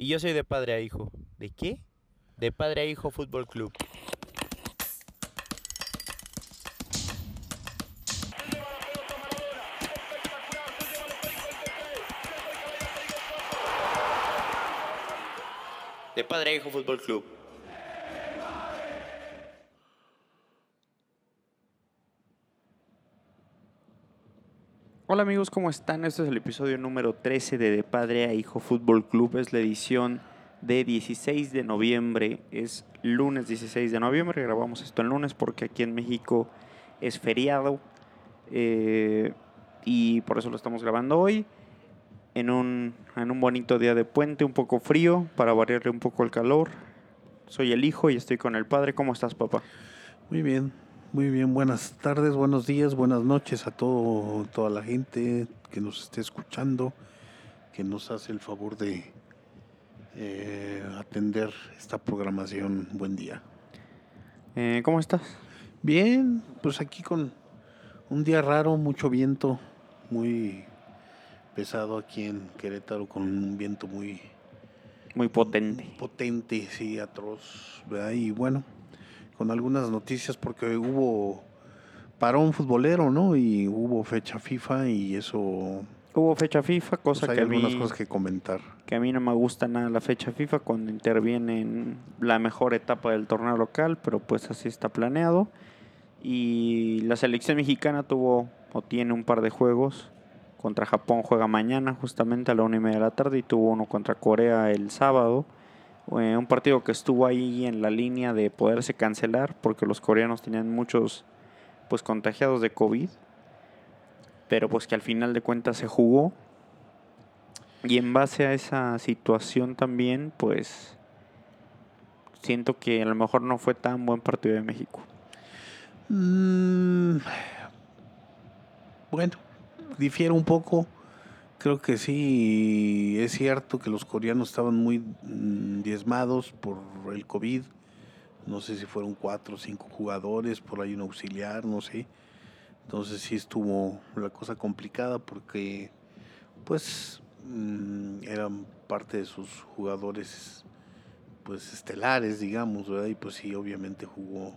Y yo soy de padre a hijo. ¿De qué? De padre a hijo Fútbol Club. De padre a hijo Fútbol Club. Hola amigos, ¿cómo están? Este es el episodio número 13 de De Padre a Hijo Fútbol Club. Es la edición de 16 de noviembre. Es lunes 16 de noviembre. Grabamos esto el lunes porque aquí en México es feriado. Eh, y por eso lo estamos grabando hoy. En un, en un bonito día de puente, un poco frío, para variarle un poco el calor. Soy el hijo y estoy con el padre. ¿Cómo estás, papá? Muy bien, muy bien. Buenas tardes, buenos días, buenas noches a todo, toda la gente que nos esté escuchando, que nos hace el favor de eh, atender esta programación. Buen día. Eh, ¿Cómo estás? Bien, pues aquí con un día raro, mucho viento, muy pesado aquí en Querétaro, con un viento muy Muy potente. potente, sí, atroz, ¿verdad? Y bueno, con algunas noticias porque hubo parón futbolero, ¿no? Y hubo fecha FIFA y eso, Hubo fecha FIFA, cosa pues hay que, a mí, algunas cosas que comentar. que a mí no me gusta nada la fecha FIFA cuando interviene en la mejor etapa del torneo local, pero pues así está planeado. Y la selección mexicana tuvo o tiene un par de juegos. Contra Japón juega mañana justamente a la una y media de la tarde y tuvo uno contra Corea el sábado. Eh, un partido que estuvo ahí en la línea de poderse cancelar porque los coreanos tenían muchos pues contagiados de COVID. Pero pues que al final de cuentas se jugó. Y en base a esa situación también, pues siento que a lo mejor no fue tan buen partido de México. Mm, bueno, difiere un poco. Creo que sí, es cierto que los coreanos estaban muy mm, diezmados por el COVID. No sé si fueron cuatro o cinco jugadores, por ahí un auxiliar, no sé. Entonces sí estuvo la cosa complicada porque, pues, mm, eran parte de sus jugadores, pues, estelares, digamos, ¿verdad? Y pues sí, obviamente jugó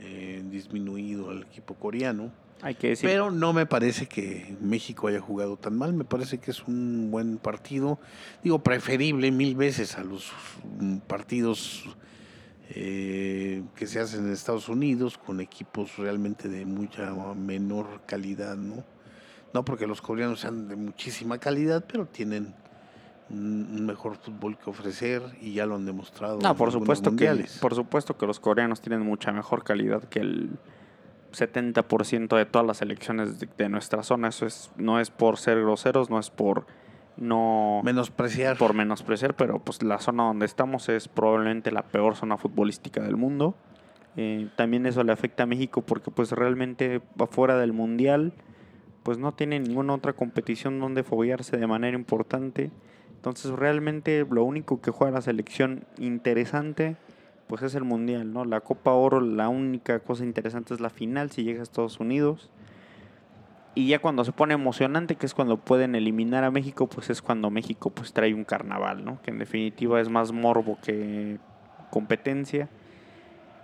eh, disminuido al equipo coreano. Hay que decir, Pero no me parece que México haya jugado tan mal. Me parece que es un buen partido. Digo, preferible mil veces a los mm, partidos eh, que se hacen en Estados Unidos con equipos realmente de mucha menor calidad, ¿no? No porque los coreanos sean de muchísima calidad, pero tienen un mejor fútbol que ofrecer y ya lo han demostrado. no, por supuesto que mundiales. por supuesto que los coreanos tienen mucha mejor calidad que el 70% de todas las selecciones de, de nuestra zona. Eso es no es por ser groseros, no es por no Menospreciar. por menospreciar, pero pues la zona donde estamos es probablemente la peor zona futbolística del mundo. Eh, también eso le afecta a México porque pues realmente afuera del mundial pues no tiene ninguna otra competición donde foguearse de manera importante. Entonces realmente lo único que juega la selección interesante pues es el mundial, ¿no? La Copa Oro, la única cosa interesante es la final si llega a Estados Unidos. Y ya cuando se pone emocionante, que es cuando pueden eliminar a México, pues es cuando México pues trae un carnaval, ¿no? Que en definitiva es más morbo que competencia.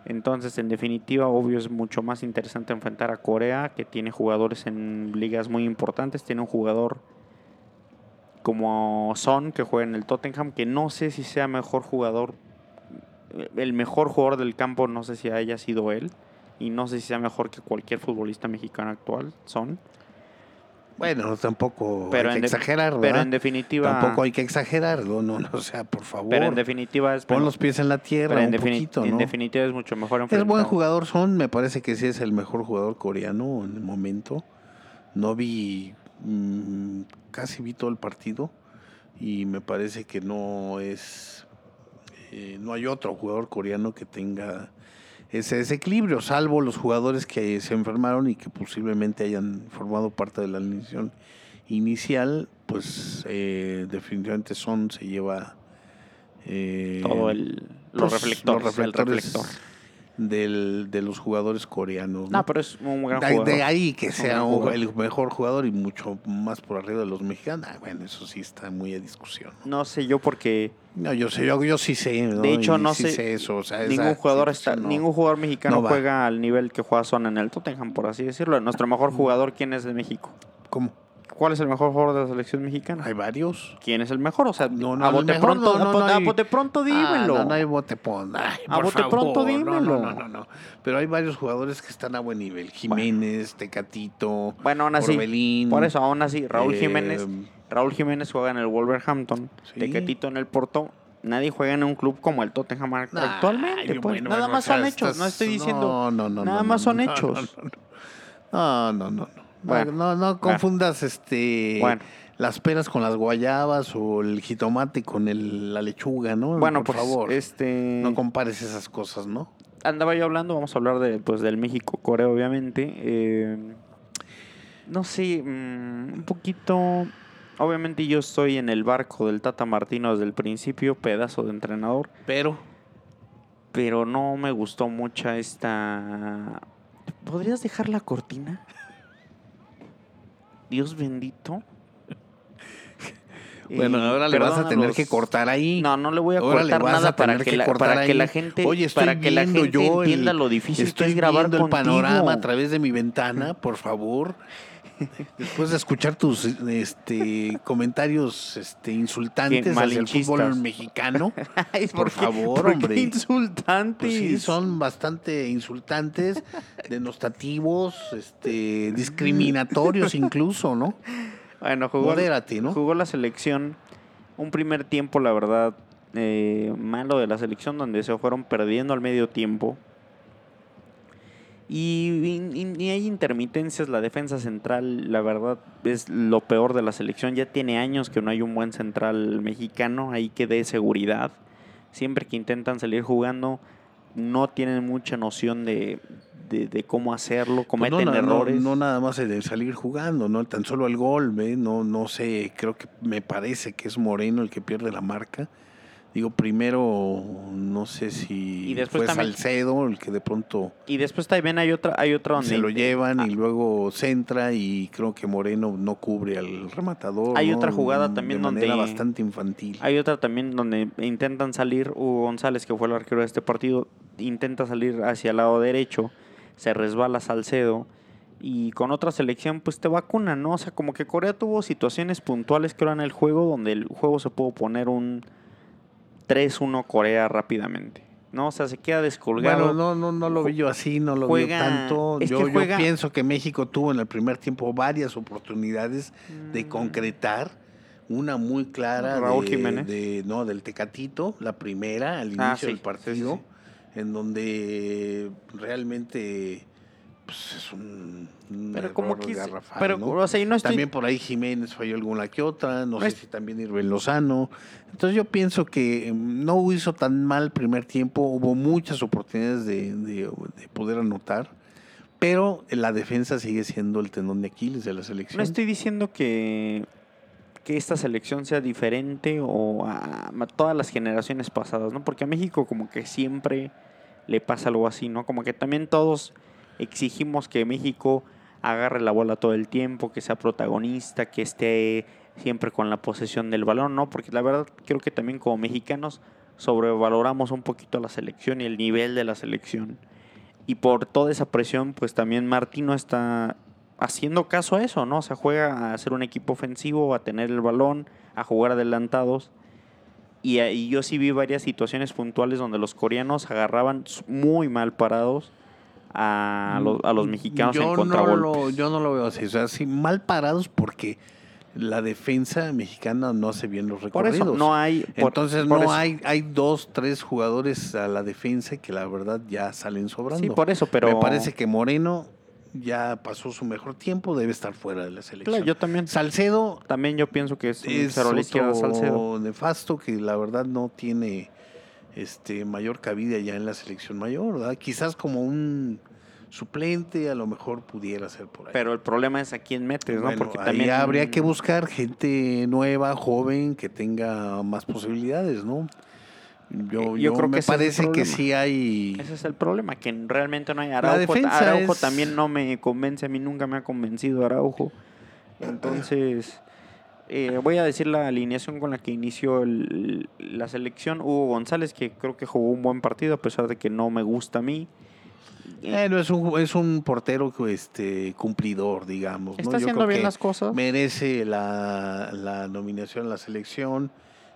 Entonces, en definitiva, obvio es mucho más interesante enfrentar a Corea, que tiene jugadores en ligas muy importantes. Tiene un jugador como Son, que juega en el Tottenham, que no sé si sea mejor jugador, el mejor jugador del campo, no sé si haya sido él. Y no sé si sea mejor que cualquier futbolista mexicano actual, Son. Bueno, tampoco Pero hay en que exagerar, Pero ¿verdad? en definitiva... Tampoco hay que exagerar, no, no, o sea, por favor. Pero en definitiva es... Pon los pies en la tierra pero en, un poquito, en ¿no? definitiva es mucho mejor Es buen jugador, Son, me parece que sí es el mejor jugador coreano en el momento. No vi, mm, casi vi todo el partido y me parece que no es, eh, no hay otro jugador coreano que tenga ese desequilibrio, salvo los jugadores que se enfermaron y que posiblemente hayan formado parte de la alineación inicial, pues eh, definitivamente Son se lleva eh, todo el... Los pues, reflectores, los el reflector. Del, de los jugadores coreanos. ¿no? No, pero es un gran de, jugador. de ahí que sea un- el mejor jugador y mucho más por arriba de los mexicanos. ah, bueno, eso sí está muy a discusión. No sé yo porque No, yo sé, yo, yo sí sé. ¿no? De hecho, Y no sí sé- eso. o sea, esa ningún jugador está, ningún jugador mexicano juega al nivel que juega Son en el Tottenham, por así decirlo. Nuestro mejor jugador, ¿quién es de México? ¿Cómo? ¿Cuál es el mejor jugador de la selección mexicana? Hay varios. ¿Quién es el mejor? O sea, No, no, a bote mejor pronto, no, no, a, hay- bote pronto dímelo. Ah, no, no hay bote ay, A bote pronto, favor, dímelo. No, no, no, no. Pero hay varios jugadores que están a buen nivel. Jiménez, Tecatito, Bueno, aún así, Orbelín. por eso, aún así, Raúl eh, Jiménez, Raúl Jiménez juega en el Wolverhampton, Sí. Tecatito en el Porto. Nadie juega en un club como el Tottenham Ay, actualmente. pues. bueno, nada bueno, más o sea, son hechos, estás- no estoy diciendo. No, no, no. nada no, más son no, hechos. No, no, no. no, no. Bueno. no, no confundas este Bueno. las peras con las guayabas o el jitomate con el- la lechuga, ¿no? Bueno, por pues, favor. este. No compares esas cosas, ¿no? andaba yo hablando, vamos a hablar de, pues, del México-Corea, obviamente. Eh, no sé, mm, un poquito... Obviamente yo estoy en el barco del Tata Martino desde el principio, pedazo de entrenador, Pero pero no me gustó mucho esta... ¿Podrías dejar la cortina? Dios bendito. bueno, Eh, ahora le vas a tener los- que cortar ahí. No, no le voy a Ahora cortar nada para que, que la, para que la gente, Oye, para que la gente yo el- entienda lo difícil que Estoy es grabar el contigo. panorama a través de mi ventana, por favor. Después de escuchar tus este, comentarios este, insultantes hacia el fútbol mexicano. Ay, Por qué- favor, por hombre. Qué insultantes. Pues sí, son bastante insultantes, denostativos, este, discriminatorios incluso, ¿no? Bueno, jugó, Modérate, ¿no? jugó la selección. Un primer tiempo, la verdad, eh, malo de la selección, donde se fueron perdiendo al medio tiempo. Y, y- y hay intermitencias. La defensa central, la verdad, es lo peor de la selección. Ya tiene años que no hay un buen central mexicano ahí que dé seguridad. Siempre que intentan salir jugando, no tienen mucha noción de, de- de cómo hacerlo, Pues cometen no, no, errores. No, nada más de salir jugando, no tan solo el gol, ¿ve? No, no sé, creo que me parece que es Moreno el que pierde la marca. Digo, primero, no sé si Y después fue también- Salcedo el que de pronto Y después también hay otra, hay otra donde se lo llevan Ah, y luego centra y creo que Moreno no cubre al rematador. Hay ¿no? otra jugada De también manera donde- bastante infantil. Hay otra también donde intentan salir, Hugo González, que fue el arquero de este partido, intenta salir hacia el lado derecho, se resbala Salcedo y con otra selección pues te vacuna, ¿no? O sea, como que Corea tuvo situaciones puntuales que en el juego donde el juego se pudo poner un 3-1 Corea rápidamente, ¿no? O sea, se queda descolgado. Bueno, no, no, no lo vi yo así, no lo Juega- vi tanto. Yo, yo pienso que México tuvo en el primer tiempo varias oportunidades de Mm. concretar. Una muy clara Raúl de, Jiménez. de- no, del Tecatito, la primera al inicio Ah, sí, del sí, partido, sí, en donde realmente pues, es un, un Pero como que... garrafal, Pero, ¿no? o sea, y no estoy... También por ahí Jiménez falló alguna que otra, no, No sé es- si también Irving Lozano. Entonces yo pienso que mm, no hizo tan mal el primer tiempo, hubo muchas oportunidades de, de- de poder anotar, pero la defensa sigue siendo el tendón de Aquiles de la selección. No estoy diciendo que, que esta selección sea diferente o a, a todas las generaciones pasadas, ¿no? Porque a México como que siempre le pasa algo así, ¿no? Como que también todos exigimos que México agarre la bola todo el tiempo, que sea protagonista, que esté siempre con la posesión del balón, ¿no? Porque la verdad creo que también como mexicanos sobrevaloramos un poquito la selección y el nivel de la selección. Y por toda esa presión, pues también Martino está haciendo caso a eso, ¿no? O sea, juega a ser un equipo ofensivo, a tener el balón, a jugar adelantados. Y, ahí yo sí vi varias situaciones puntuales donde los coreanos agarraban muy mal parados a, los, a los mexicanos yo en no contragolpes. lo, Yo no lo veo así, o sea, sí, mal parados porque la defensa mexicana no hace bien los Por recorridos. eso no hay... por- Entonces por no eso. hay, hay dos, tres jugadores a la defensa que la verdad ya salen sobrando. Sí, por eso, pero... Me parece que Moreno ya pasó su mejor tiempo, debe estar fuera de la selección. Claro, yo también. Salcedo También yo pienso que es un es izquierda Salcedo. nefasto que la verdad no tiene este mayor cabida ya en la selección mayor, ¿verdad? Quizás como un suplente a lo mejor pudiera ser por ahí. Pero el problema es a quién metes, ¿no? Porque ahí también habría que buscar gente nueva, joven, que tenga más posibilidades, ¿no? Yo, Eh, yo yo creo me que parece que sí hay. Ese es el problema, que realmente no hay Araujo. Araujo es- también no me convence, a mí nunca me ha convencido Araujo. Entonces, eh, voy a decir la alineación con la que inició el- la selección. Hugo González, que creo que jugó un buen partido, a pesar de que no me gusta a mí. Eh, no, es un, es un portero este, cumplidor, digamos. ¿no? Está Yo haciendo creo bien que las cosas. Merece la, la nominación a la selección,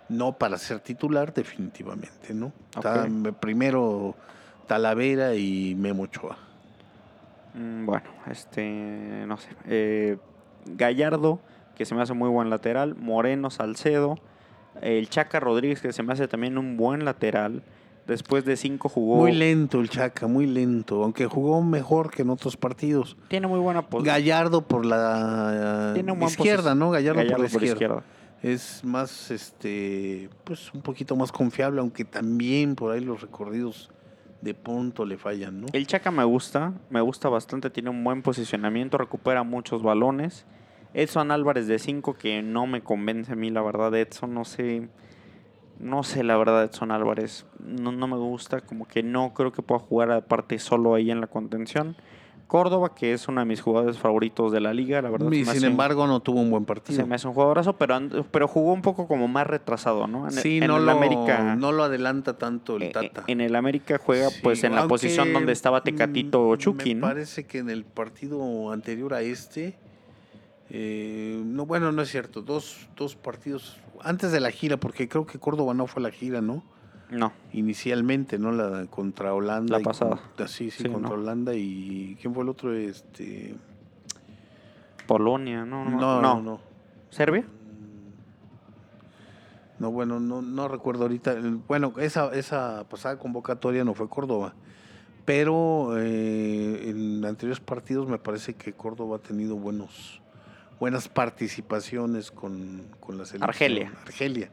no para ser titular, definitivamente, ¿no? Está, primero Talavera y Memo Ochoa. Mm, Bueno, este, no sé. eh, Gallardo, que se me hace muy buen lateral. Moreno, Salcedo. El Chaca Rodríguez, que se me hace también un buen lateral. Después de cinco jugó. Muy lento el Chaca, muy lento, aunque jugó mejor que en otros partidos. Tiene muy buena pos- Gallardo por la Tiene un buen izquierda, ¿no? Gallardo, Gallardo por la izquierda. Es más, este, pues un poquito más confiable, aunque también por ahí los recorridos de punto le fallan, ¿no? El Chaca me gusta, me gusta bastante, tiene un buen posicionamiento, recupera muchos balones. Edson Álvarez de 5 que no me convence a mí, la verdad, Edson, no sé, no sé la verdad Edson Álvarez, no, no me gusta, como que no creo que pueda jugar aparte solo ahí en la contención. Córdoba, que es uno de mis jugadores favoritos de la liga, la verdad. Y sin embargo no tuvo un buen partido. se me hace un jugadorazo, pero, pero jugó un poco como más retrasado, ¿no? En, sí, en no, el lo, América, no lo adelanta tanto el eh, Tata. en el América juega Sí, pues en la posición donde estaba Tecatito mm, Chucky, Me ¿no? parece que en el partido anterior a este, eh, no, bueno, no es cierto, dos, dos partidos antes de la gira, porque creo que Córdoba no fue la gira, ¿no? No, Inicialmente, ¿no? La contra Holanda. La y pasada. con- sí, sí, Sí, contra ¿no? Holanda y ¿quién fue el otro? Este, Polonia, no, no, no, no, no. ¿Serbia? No, bueno, no, no recuerdo ahorita. Bueno, esa, esa pasada convocatoria no fue Córdoba. Pero eh, en anteriores partidos me parece que Córdoba ha tenido buenos, buenas participaciones con, con la selección. Argelia. Argelia.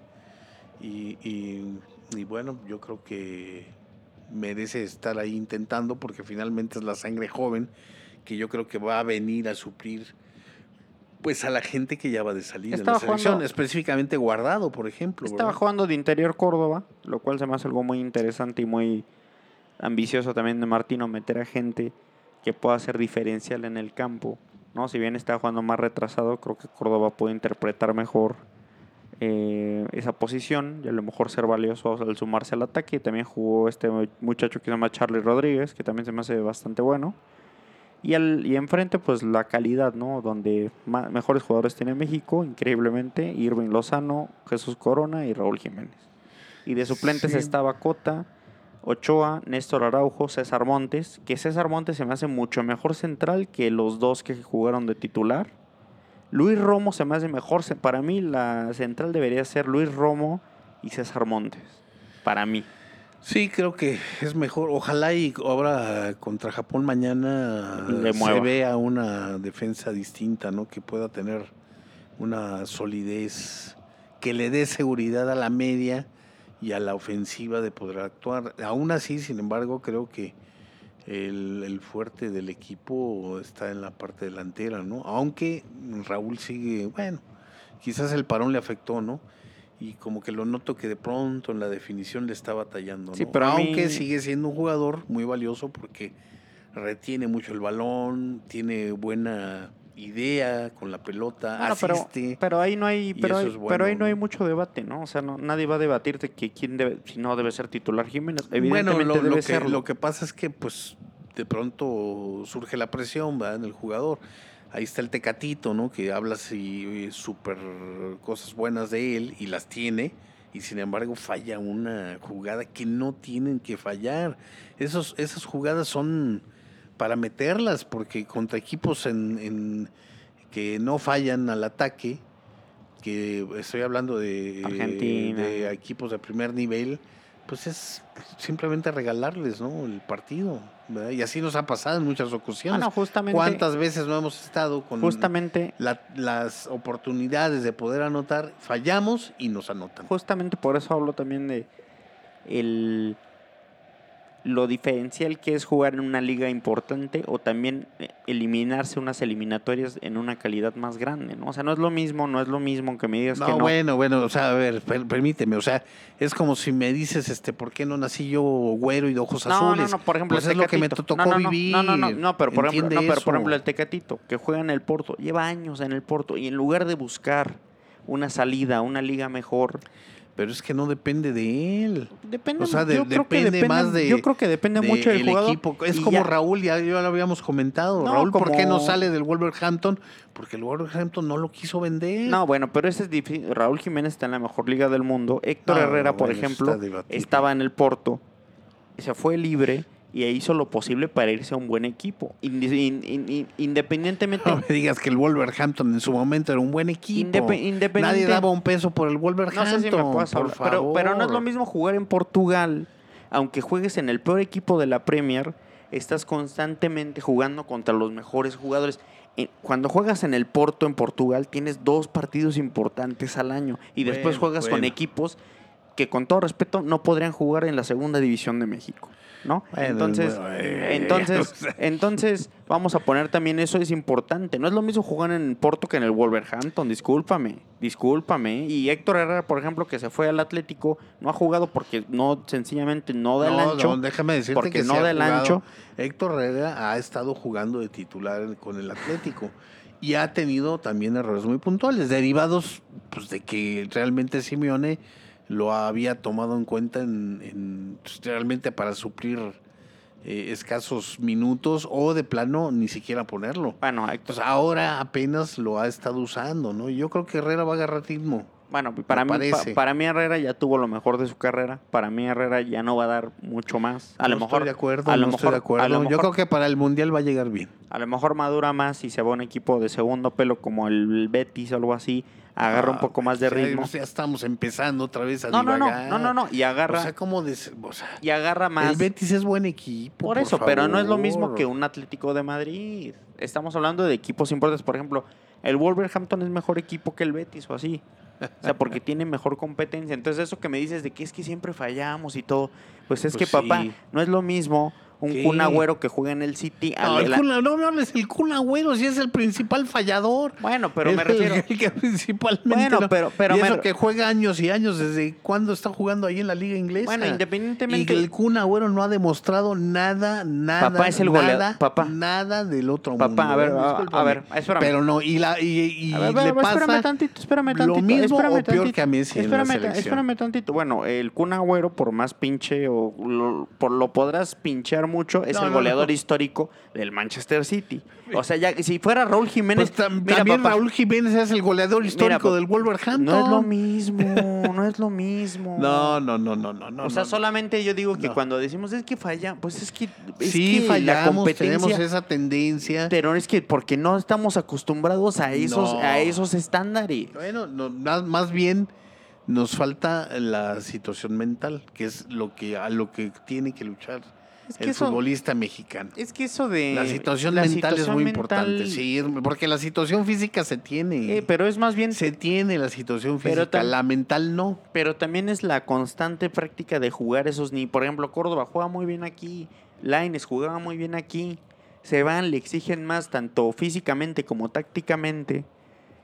Y, y- y bueno, yo creo que merece estar ahí intentando porque finalmente es la sangre joven que yo creo que va a venir a suplir pues a la gente que ya va de salida en la selección, jugando- específicamente guardado, por ejemplo. Estaba ¿verdad? jugando de interior Córdoba, lo cual se me hace algo muy interesante y muy ambicioso también de Martino meter a gente que pueda ser diferencial en el campo. ¿No? Si bien está jugando más retrasado, creo que Córdoba puede interpretar mejor eh, esa posición y a lo mejor ser valioso al sumarse al ataque. También jugó este muchacho que se llama Charlie Rodríguez, que también se me hace bastante bueno. Y, al, y enfrente, pues la calidad, ¿no? Donde mejores jugadores tiene México, increíblemente, Irving Lozano, Jesús Corona y Raúl Jiménez. Y de suplentes Sí. estaba Cota, Ochoa, Néstor Araujo, César Montes, que César Montes se me hace mucho mejor central que los dos que jugaron de titular. Luis Romo se me hace mejor, para mí la central debería ser Luis Romo y César Montes, para mí. Sí, creo que es mejor. Ojalá y ahora contra Japón mañana Le se mueva. vea una defensa distinta, ¿no? Que pueda tener una solidez, que le dé seguridad a la media y a la ofensiva de poder actuar. Aún así, sin embargo, creo que el, el fuerte del equipo está en la parte delantera, ¿no? Aunque Raúl sigue, bueno, quizás el parón le afectó, ¿no? Y como que lo noto que de pronto en la definición le está batallando, ¿no? Sí, pero mí- Aunque sigue siendo un jugador muy valioso porque retiene mucho el balón, tiene buena idea con la pelota, Bueno, pero, asiste. pero ahí no hay, pero, eso hay- es bueno, pero ahí no hay mucho debate, ¿no? O sea, no, nadie va a debatirte que quién debe, si no debe ser titular Jiménez. Bueno, Evidentemente lo, debe lo que, serlo. lo que pasa es que pues de pronto surge la presión ¿verdad? en el jugador. Ahí está el Tecatito, ¿no? Que habla así súper cosas buenas de él y las tiene y sin embargo falla una jugada que no tienen que fallar. Esos, esas jugadas son para meterlas porque contra equipos en, en- que no fallan al ataque, que estoy hablando de, Argentina. de equipos de primer nivel, pues es simplemente regalarles ¿no? el partido. ¿verdad? Y así nos ha pasado en muchas Ah, ocasiones. no, justamente, ¿Cuántas veces no hemos estado con justamente, la- las oportunidades de poder anotar? Fallamos y nos anotan. justamente por eso hablo también de el lo diferencial que es jugar en una liga importante o también eh, eliminarse unas eliminatorias en una calidad más grande, ¿no? O sea, no es lo mismo, no es lo mismo que me digas que No, no. bueno, bueno, o sea, a ver, per- permíteme, o sea, es como si me dices, este, ¿por qué no nací yo güero y de ojos No, azules? no, no, por ejemplo, Pues el es lo que me Tecatito. tocó no, no, no, vivir. No, no, no, no, pero por ejemplo, no, pero por ejemplo el Tecatito, que juega en el Porto, lleva años en el Porto y en lugar de buscar una salida, una liga mejor, Pero es que no depende de él. depende, O sea, de- yo creo que depende depende más de- yo creo que depende de mucho del el jugador. equipo. Es y como ya. Raúl, ya, ya lo habíamos comentado. No, Raúl, ¿por qué no sale del Wolverhampton? Porque el Wolverhampton no lo quiso vender. No, bueno, pero ese es difícil. Raúl Jiménez está en la mejor liga del mundo. Héctor No, Herrera, por bueno, ejemplo, estaba en el Porto, se fue libre y hizo lo posible para irse a un buen equipo. Independientemente. No me digas que el Wolverhampton en su momento era un buen equipo. Independiente- Nadie daba un peso por el No Wolverhampton. sé si me puedas por hablar, pero, pero no es lo mismo jugar en Portugal, aunque juegues en el peor equipo de la Premier, estás constantemente jugando contra los mejores jugadores. Eh, Cuando juegas en el Porto en Portugal, tienes dos partidos importantes al año y después Bueno, juegas con equipos que con todo respeto no podrían jugar en la segunda división de México, ¿no? Bueno, entonces, bueno, eh, entonces, o sea. entonces vamos a poner también eso es importante. No es lo mismo jugar en el Porto que en el Wolverhampton, discúlpame, discúlpame. Y Héctor Herrera, por ejemplo, que se fue al Atlético, no ha jugado porque no sencillamente no da el No, ancho. no, déjame decirte porque que no sí da el ancho. Héctor Herrera ha estado jugando de titular con el Atlético y ha tenido también errores muy puntuales, derivados pues, de que realmente Simeone lo había tomado en cuenta en, en, pues, realmente para suplir eh, escasos minutos o de plano ni siquiera ponerlo. Bueno, Héctor, Pues ahora apenas lo ha estado usando, ¿no? Yo creo que Herrera va a agarrar ritmo. Bueno, para mí, pa- para mí Herrera ya tuvo lo mejor de su carrera. Para mí Herrera ya no va a dar mucho más. A lo mejor estoy de acuerdo, a lo no estoy de mejor- a acuerdo. lo Yo mejor- creo que para el Mundial va a llegar bien. A lo mejor madura más y se va a un equipo de segundo pelo como el Betis o algo así. Agarra un Ah, poco más de ritmo. Ya, estamos empezando otra vez a No, no, no, divagar. no, no, no. Y agarra, O sea, ¿cómo de, o sea, y agarra más. el Betis es buen equipo. Por eso, pero no es lo mismo que un Atlético de Madrid. Estamos hablando de equipos importantes. Por ejemplo, el Wolverhampton es mejor equipo que el Betis o así. O sea, porque tiene mejor competencia. Entonces, eso que me dices de que es que siempre fallamos y todo, pues es Pues que, papá, no es lo mismo un ¿Qué? Kun Agüero que juega en el City. No, el Kun- no, no hables el Kun Agüero, si es el principal fallador. Bueno, pero Es me refiero. el que principalmente. Bueno, no- pero- pero y eso me- que juega años y años, ¿desde cuándo está jugando ahí en la liga inglesa? Bueno, Y independientemente. el Kun Agüero no ha demostrado nada, nada, Papá es el goleador, nada, papá. nada del otro Papá, mundo. a ver, ¿eh? a- ver, espérame. Pero no, y, la, y, y A ver, le espérame tantito, espérame lo tantito. mismo espérame o peor que a Messi en la espérame, selección. espérame tantito. Bueno, el Kun Agüero, por más pinche o lo, por lo podrás mucho, es No, el no, goleador no. histórico del Manchester City. O sea, ya si fuera Raúl Jiménez, Pues tam- mira, también papá, Raúl Jiménez es el goleador histórico del Wolverhampton. no es lo mismo, no es lo mismo. No, no, no, no, no. no, o sea, no. solamente yo digo que No. cuando decimos es que falla, pues es que es sí, que la fallamos, competencia tenemos esa tendencia. pero es que porque no estamos acostumbrados a esos No. a esos estándares. Bueno, no, más, más bien nos falta la situación mental, que es lo que a lo que tiene que luchar Es que el eso- futbolista mexicano. Es que eso de. La situación la mental es muy mental, importante, sí, porque la situación física se tiene. eh, pero es más bien. se tiene la situación física, la mental no. Pero también es la constante práctica de jugar esos ni. Por ejemplo, Córdoba juega muy bien aquí. Laines jugaba muy bien aquí. Se van, le exigen más, tanto físicamente como tácticamente.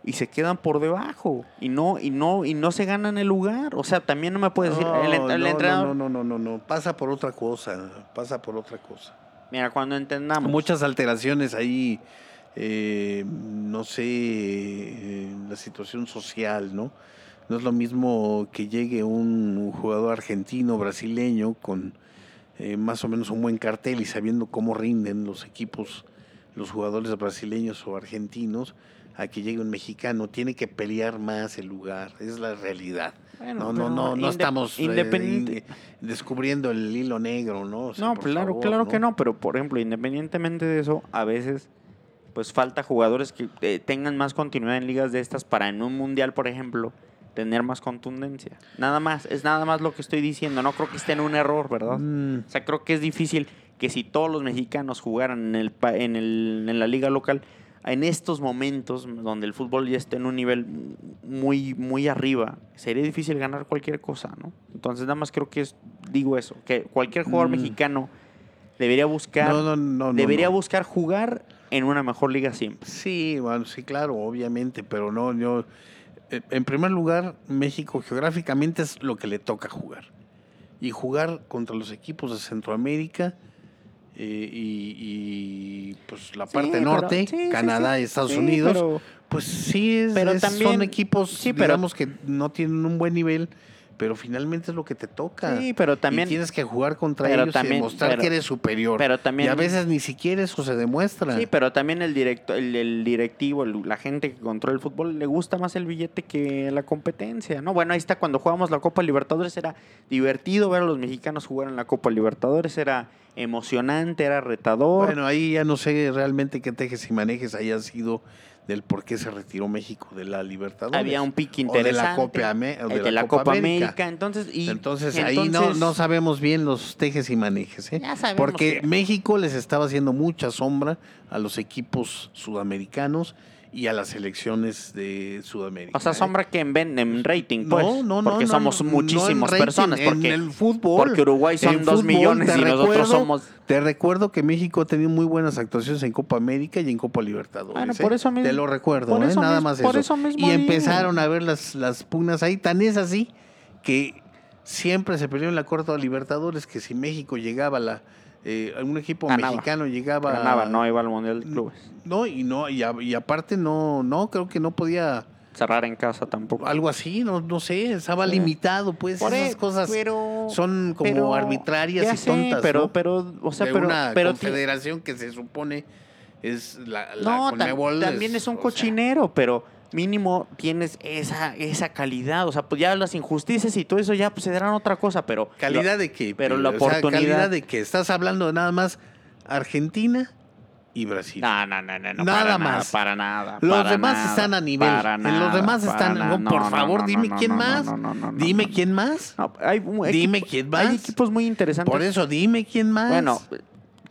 Y se quedan por debajo. Y no, y no, y no se ganan el lugar. O sea, también no me puedes decir. El, No, el no, entrenador. no, no, no, no, no, pasa por otra cosa, pasa por otra cosa. Mira, cuando entendamos. Muchas alteraciones ahí, eh, no sé, eh, la situación social, ¿no? No es lo mismo que llegue un, un jugador argentino, brasileño, con eh, más o menos un buen cartel y sabiendo cómo rinden los equipos, los jugadores brasileños o argentinos, a que llegue un mexicano. Tiene que pelear más el lugar, es la realidad. Bueno, No, no, no, no estamos eh, Independiente. in- descubriendo el hilo negro, ¿no? O sea, No, claro, favor, claro que no, pero por ejemplo, independientemente de eso, a veces pues falta jugadores que eh, tengan más continuidad en ligas de estas para en un mundial, por ejemplo, tener más contundencia. Nada más, es nada más lo que estoy diciendo, no creo que esté en un error, ¿verdad? Mm, O sea, creo que es difícil que si todos los mexicanos jugaran en el en el en la liga local en estos momentos donde el fútbol ya está en un nivel muy muy arriba, sería difícil ganar cualquier cosa, ¿no? Entonces, nada más creo que es digo eso, que cualquier jugador Mm. mexicano debería buscar, No, debería buscar jugar en una mejor liga siempre. Sí, bueno, sí, claro, obviamente, pero no, yo, eh, en primer lugar, México geográficamente es lo que le toca jugar. Y jugar contra los equipos de Centroamérica y, y, pues la parte norte, sí, Canadá sí. y Estados Sí, Unidos, pero- pues sí, es- pero es- también- son equipos, sí, pero- digamos, que no tienen un buen nivel, pero finalmente es lo que te toca. Sí, pero también- Y tienes que jugar contra pero ellos también- y demostrar pero- que eres superior. pero también- y a veces ni siquiera eso se demuestra. Sí, pero también el directo, el, el directivo, el- la gente que controla el fútbol, le gusta más el billete que la competencia, ¿no? Bueno, ahí está, cuando jugamos la Copa Libertadores era divertido ver a los mexicanos jugar en la Copa Libertadores, era emocionante, era retador. Bueno, ahí ya no sé realmente qué tejes y manejes haya sido del por qué se retiró México de la Libertadores. Había un pique O de la interesante. Copa o de, la, Copa, América. Entonces, y, entonces, ahí no, no sabemos bien los tejes y manejes. ¿eh? Ya sabemos Porque que- México les estaba haciendo mucha sombra a los equipos sudamericanos y a las selecciones de Sudamérica. O sea, ¿eh? sombra que en, en rating, pues. No, no, no. Porque no, somos no muchísimas rating, personas. Porque, en el fútbol. porque Uruguay son dos millones y nosotros somos. Te recuerdo que México ha tenido muy buenas actuaciones en Copa América y en Copa Libertadores. Bueno, ¿eh? por eso mismo- Te lo recuerdo, por ¿eh? nada más por eso. eso mismo y empezaron a ver las, las pugnas ahí. Tan es así que siempre se peleó en la Corte de Libertadores que si México llegaba a la. Eh, algún equipo Ganaba. mexicano llegaba. Ganaba, no iba al Mundial de Clubes. No, y no, y, a- y aparte no, no, creo que no podía. Cerrar en casa tampoco. Algo así, no, no sé, estaba Sí. limitado, pues Por esas e- cosas pero- son como pero- arbitrarias y sé, tontas, pero, ¿no? pero, o sea, de pero, una pero confederación que se supone es la, la no, Conmebol también es un sea, cochinero, pero mínimo tienes esa, esa calidad, o sea, pues ya las injusticias y todo eso ya pues, se darán otra cosa, pero calidad de que pero la oportunidad- calidad de que estás hablando de nada más Argentina y Brasil. No, no, no, no, no, Nada para más. Nada, para nada. Los para demás nada, están a nivel. para los nada, demás para están. no, por no, favor, no, dime quién más. dime quién más. No, hay, un Dime equipo- quién más. Hay equipos muy interesantes. Por eso, dime quién más. Bueno,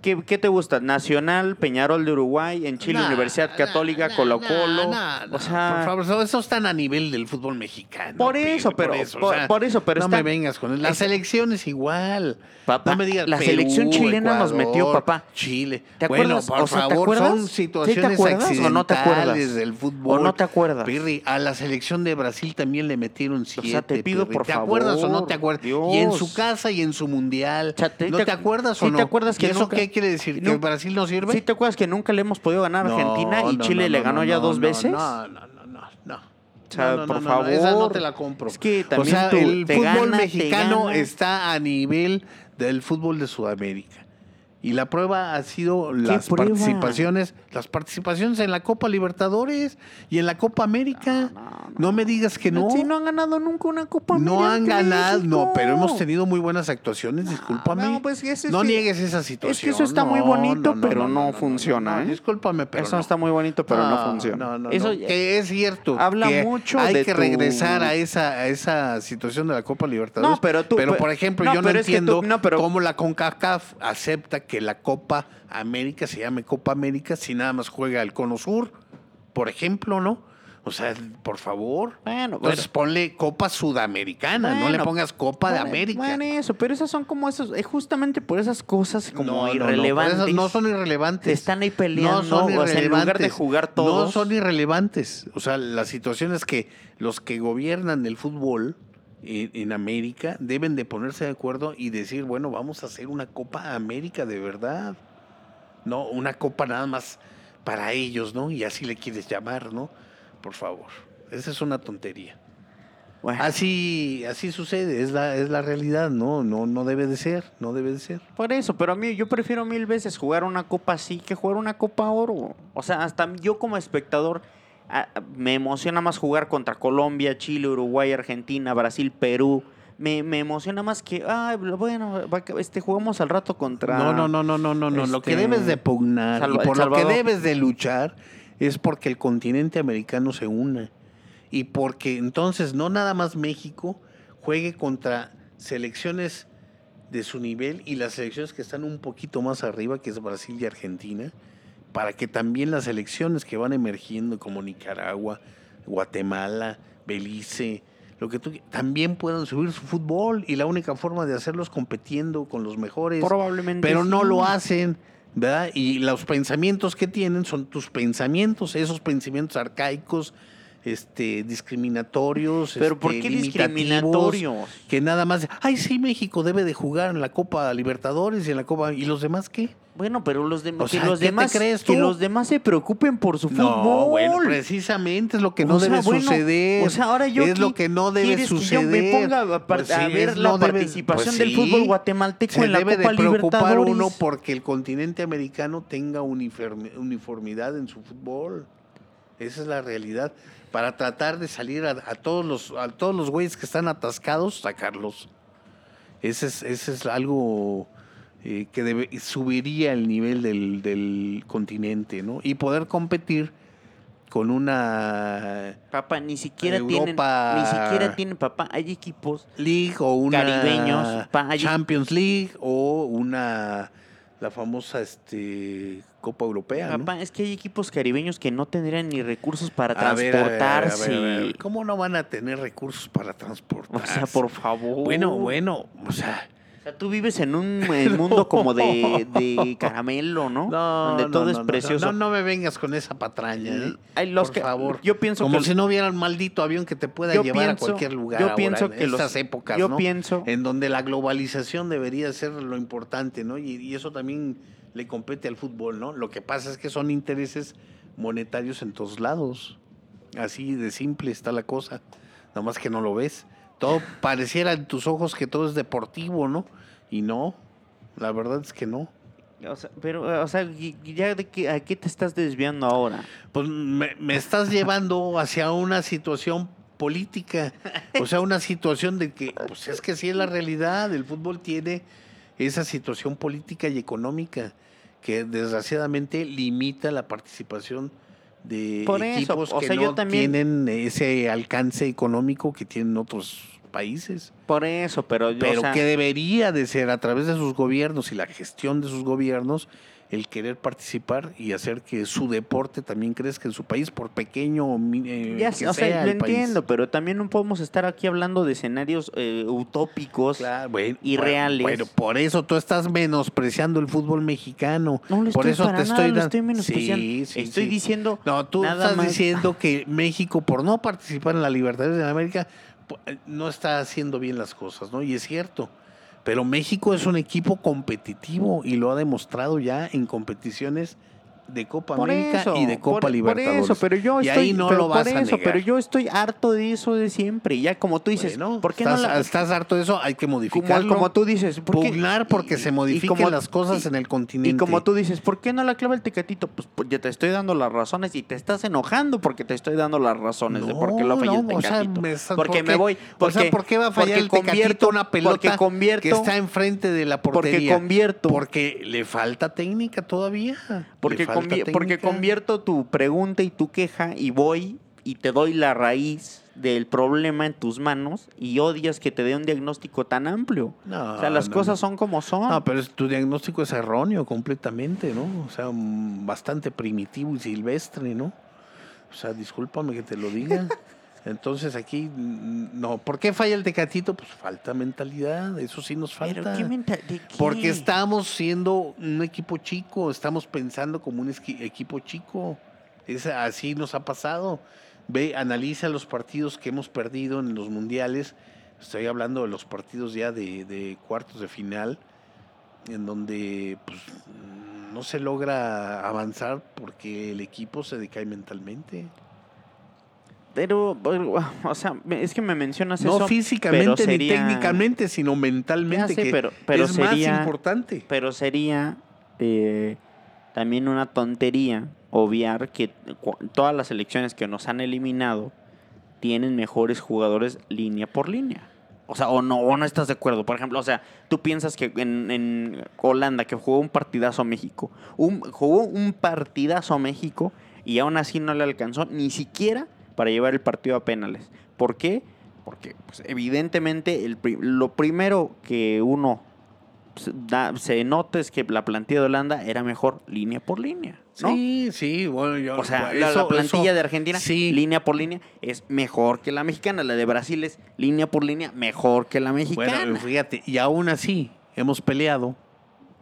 ¿qué, qué te gusta? Nacional, Peñarol de Uruguay, en Chile, Nah, Universidad Católica, nah, Colo Colo. nah, o sea, por favor, eso- esos están a nivel del fútbol mexicano. Por eso, pero- o por- sea, por eso, pero no está- me vengas con eso. Las Esa- elecciones igual. Papá, no me digas la Perú, selección chilena nos metió, papá. Chile. ¿Te bueno, acuerdas? por O sea, ¿te favor, acuerdas? son ¿Sí te situaciones acuerdas o no te acuerdas? del fútbol. ¿O no te acuerdas? Pirri, a la selección de Brasil también le metieron siete. sea, te pido, Pirri. por ¿Te acuerdas o no favor? te acuerdas? Y en su casa y en su mundial. O sea, te- ¿No te- acuerdas sí o no? te acuerdas que ¿Y eso qué quiere decir? ¿Que no- Brasil no sirve? ¿Sí te acuerdas que nunca le hemos podido ganar a No, Argentina y no, Chile le ganó ya dos veces? No, no, no, no, no. O sea, por no, Esa no favor. te la compro. Es que o también sea, tú el fútbol gana, mexicano está a nivel del fútbol de Sudamérica. Y la prueba ha sido las prueba? participaciones, las participaciones en la Copa Libertadores y en la Copa América. No, me digas que no. Sí, no han ganado nunca una Copa No América han ganado, México. no, pero hemos tenido muy buenas actuaciones, discúlpame. no, pues, es- no que- niegues esa situación. es que eso está muy no, bonito, pero no funciona, no, ¿eh? Discúlpame, pero Eso no. está muy bonito, pero no, funciona. No, no, Eso no. Que es cierto. habla que mucho Hay de que tu- regresar a esa, a esa situación de la Copa Libertadores. No, pero tú- Pero, pe- por ejemplo, no, yo no entiendo tú- no, pero- cómo la CONCACAF acepta que la Copa América se llame Copa América si nada más juega el Cono Sur, por ejemplo, ¿no? O sea, por favor. Bueno, Entonces ponle Copa Sudamericana, no le pongas Copa de América. Bueno, eso, pero esas son como esos, eh, justamente por esas cosas como No, no, no, irrelevantes. no son irrelevantes. Están ahí peleando, No son o sea, en lugar de irrelevantes. jugar todos. No son irrelevantes. O sea, la situación es que los que gobiernan el fútbol en, en América deben de ponerse de acuerdo y decir, bueno, vamos a hacer una Copa América de verdad. No, una copa nada más para ellos, ¿no? Y así le quieres llamar, ¿no? Por favor. Esa es una tontería. Bueno, Así, así sucede, es la, es la realidad, ¿no? No, no debe de ser, no debe de ser. por eso, pero a mí yo prefiero mil veces jugar una Copa así que jugar una Copa Oro. O sea, hasta yo como espectador me emociona más jugar contra Colombia, Chile, Uruguay, Argentina, Brasil, Perú. Me, me emociona más que, ay, bueno, este, jugamos al rato contra... No, no, no, no, no, no, no. Lo que este, debes de pugnar Salva- y por lo que debes de luchar es porque el continente americano se una y porque entonces no nada más México juegue contra selecciones de su nivel y las selecciones que están un poquito más arriba, que es Brasil y Argentina, para que también las selecciones que van emergiendo como Nicaragua, Guatemala, Belice, lo que tú también puedan subir su fútbol y la única forma de hacerlo es compitiendo con los mejores. Probablemente. Pero no lo hacen, ¿verdad? Y los pensamientos que tienen son tus pensamientos, esos pensamientos arcaicos, este, discriminatorios, Pero ¿por este, qué discriminatorios? Que nada más, ay, sí, México debe de jugar en la Copa Libertadores y en la Copa, ¿y los demás qué? Bueno, pero los, dem- O que sea, los ¿qué te demás crees que los demás se preocupen por su fútbol. No, bueno, precisamente es lo que no O sea, debe bueno, suceder. O sea, ahora yo es lo que no debe ¿quieres que suceder. yo me ponga a, Pues sí, a ver la no debe- participación pues del sí, fútbol guatemalteco se en la debe Copa de preocupar Libertadores. uno porque el continente americano tenga uniformidad en su fútbol. Esa es la realidad. Para tratar de salir a, a todos los a todos los güeyes que están atascados, sacarlos. Ese es, ese es algo eh, que debe, subiría el nivel del, del continente, ¿no? Y poder competir con una Papá, ni siquiera Europa- tienen, ni siquiera tienen, papá, hay equipos League o una Caribeños, pa- hay- Champions League o una la famosa este Copa Europea, ¿no? Papá, es que hay equipos caribeños que no tendrían ni recursos para A ver, a ver, a ver, a ver, transportarse. ¿Cómo no van a tener recursos para O transportarse? sea, por favor. Bueno, bueno, o sea, O sea, tú vives en un eh, mundo como de, de caramelo, ¿no? no, Donde no, todo no, es no, precioso. No, no me vengas con esa patraña, ¿eh? Ay, los por que- favor. Yo pienso Como que si no hubiera un maldito avión que te pueda Yo llevar a cualquier lugar yo ahora, pienso en que los- estas épocas, yo ¿no? pienso- En donde la globalización debería ser lo importante, ¿no? Y, y eso también le compete al fútbol, ¿no? Lo que pasa es que son intereses monetarios en todos lados. Así de simple está la cosa. Nada más que no lo ves. Todo pareciera en tus ojos que todo es deportivo, ¿no? Y no, la verdad es que no. O sea, pero, o sea, y- y ya de qué, ¿a qué te estás desviando ahora? Pues me, me estás llevando hacia una situación política, o sea, una situación de que, pues es que sí es la realidad, el fútbol tiene esa situación política y económica que desgraciadamente limita la participación de Por eso, equipos o que sea, yo no también- tienen ese alcance económico que tienen otros países. Por eso, pero yo, Pero o sea, que debería de ser a través de sus gobiernos y la gestión de sus gobiernos el querer participar y hacer que su deporte también crezca en su país, por pequeño eh, ya, que o sea, sea lo el país. entiendo, pero también no podemos estar aquí hablando de escenarios eh, utópicos. Claro, bueno, irreales. Bueno, por eso tú estás menospreciando el fútbol mexicano. No lo por estoy eso para te nada, estoy lo dan- estoy menospreciando. Sí, sí, estoy sí. diciendo No, tú nada estás más. diciendo que México, por no participar en la Libertadores de América, eh, no está haciendo bien las cosas, ¿no? Y es cierto. Pero México es un equipo competitivo y lo ha demostrado ya en competiciones de Copa Por América eso, y de Copa por, Libertadores. Por eso, pero yo y estoy, ahí no pero lo vas por a negar. pero yo estoy harto de eso de siempre. Ya como tú dices, Bueno, ¿por qué estás, no la, estás harto de eso? Hay que como, modificarlo. como tú dices, ¿por qué- pugnar porque y- se modifiquen como- las cosas y- en el continente. Y como tú dices, ¿por qué no la clava el tecatito? Pues, pues, ya te estoy dando las razones y te estás enojando porque te estoy dando las razones de por qué lo falla el No, o sea, tecatito. me estás- porque ¿por me voy. o Porque, sea, ¿por qué va a fallar porque el tecatito una pelota porque convierto, que está enfrente de la porque portería? convierto. Porque le falta técnica todavía. Porque, convi- porque convierto tu pregunta y tu queja y voy y te doy la raíz del problema en tus manos y odias que te dé un diagnóstico tan amplio. No, o sea, las no, cosas son como son. No, pero tu diagnóstico es erróneo completamente, ¿no? O sea, mm, bastante primitivo y silvestre, ¿no? O sea, discúlpame que te lo diga. Entonces aquí, no. ¿Por qué falla el Tecatito? Pues falta mentalidad, eso sí nos Pero falta. ¿qué menta- de qué? Porque estamos siendo un equipo chico, estamos pensando como un equipo chico. Es, así nos ha pasado. Ve, analiza los partidos que hemos perdido en los mundiales. Estoy hablando de los partidos ya de, de cuartos de final, en donde pues, no se logra avanzar porque el equipo se decae mentalmente. Pero, o sea, es que me mencionas No eso. físicamente pero sería- ni técnicamente, sino mentalmente, sé, que pero- pero es sería- más importante. Pero sería eh, también una tontería obviar que todas las selecciones que nos han eliminado tienen mejores jugadores línea por línea. O sea, o no, o no estás de acuerdo. Por ejemplo, o sea, tú piensas que en, en Holanda, que jugó un partidazo a México, un, jugó un partidazo a México y aún así no le alcanzó ni siquiera para llevar el partido a penales. ¿Por qué? Porque pues, evidentemente el lo primero que uno se da- se nota es que la plantilla de Holanda era mejor línea por línea. ¿no? Sí, sí, bueno, yo, O sea, eso- la, la plantilla eso- de Argentina, sí. línea por línea, es mejor que la mexicana. La de Brasil es línea por línea, mejor que la mexicana. Bueno, fíjate, y aún así hemos peleado.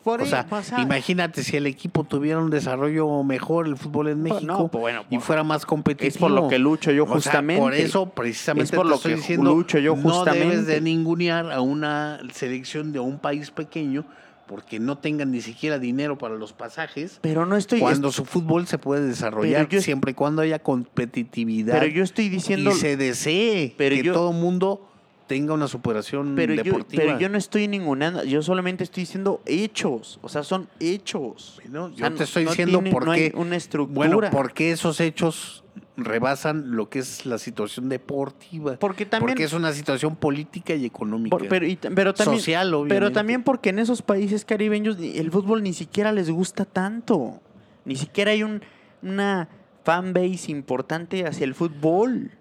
Por O sea, o imagínate si el equipo tuviera un desarrollo mejor el fútbol en Pues, México no, pues, bueno, y pues, fuera más competitivo. es por lo que lucho yo O sea, justamente. por eso precisamente Es por te lo estoy que diciendo, lucho yo no debes de ningunear a una selección de un país pequeño porque no tengan ni siquiera dinero para los pasajes. Pero no estoy. cuando su fútbol se puede desarrollar yo- siempre y cuando haya competitividad pero yo estoy diciendo. y se desee pero que yo- todo mundo tenga una superación pero, yo, deportiva. pero yo no estoy ninguna. Yo solamente estoy diciendo hechos. O sea, son hechos. Bueno, O yo sea, te estoy no diciendo tiene- por no hay una estructura. Bueno, porque esos hechos rebasan lo que es la situación deportiva. Porque también. porque es una situación política y económica. por- pero, y t- pero también. social, obviamente. Pero también porque en esos países caribeños el fútbol ni siquiera les gusta tanto. Ni siquiera hay un, una fanbase importante hacia el fútbol.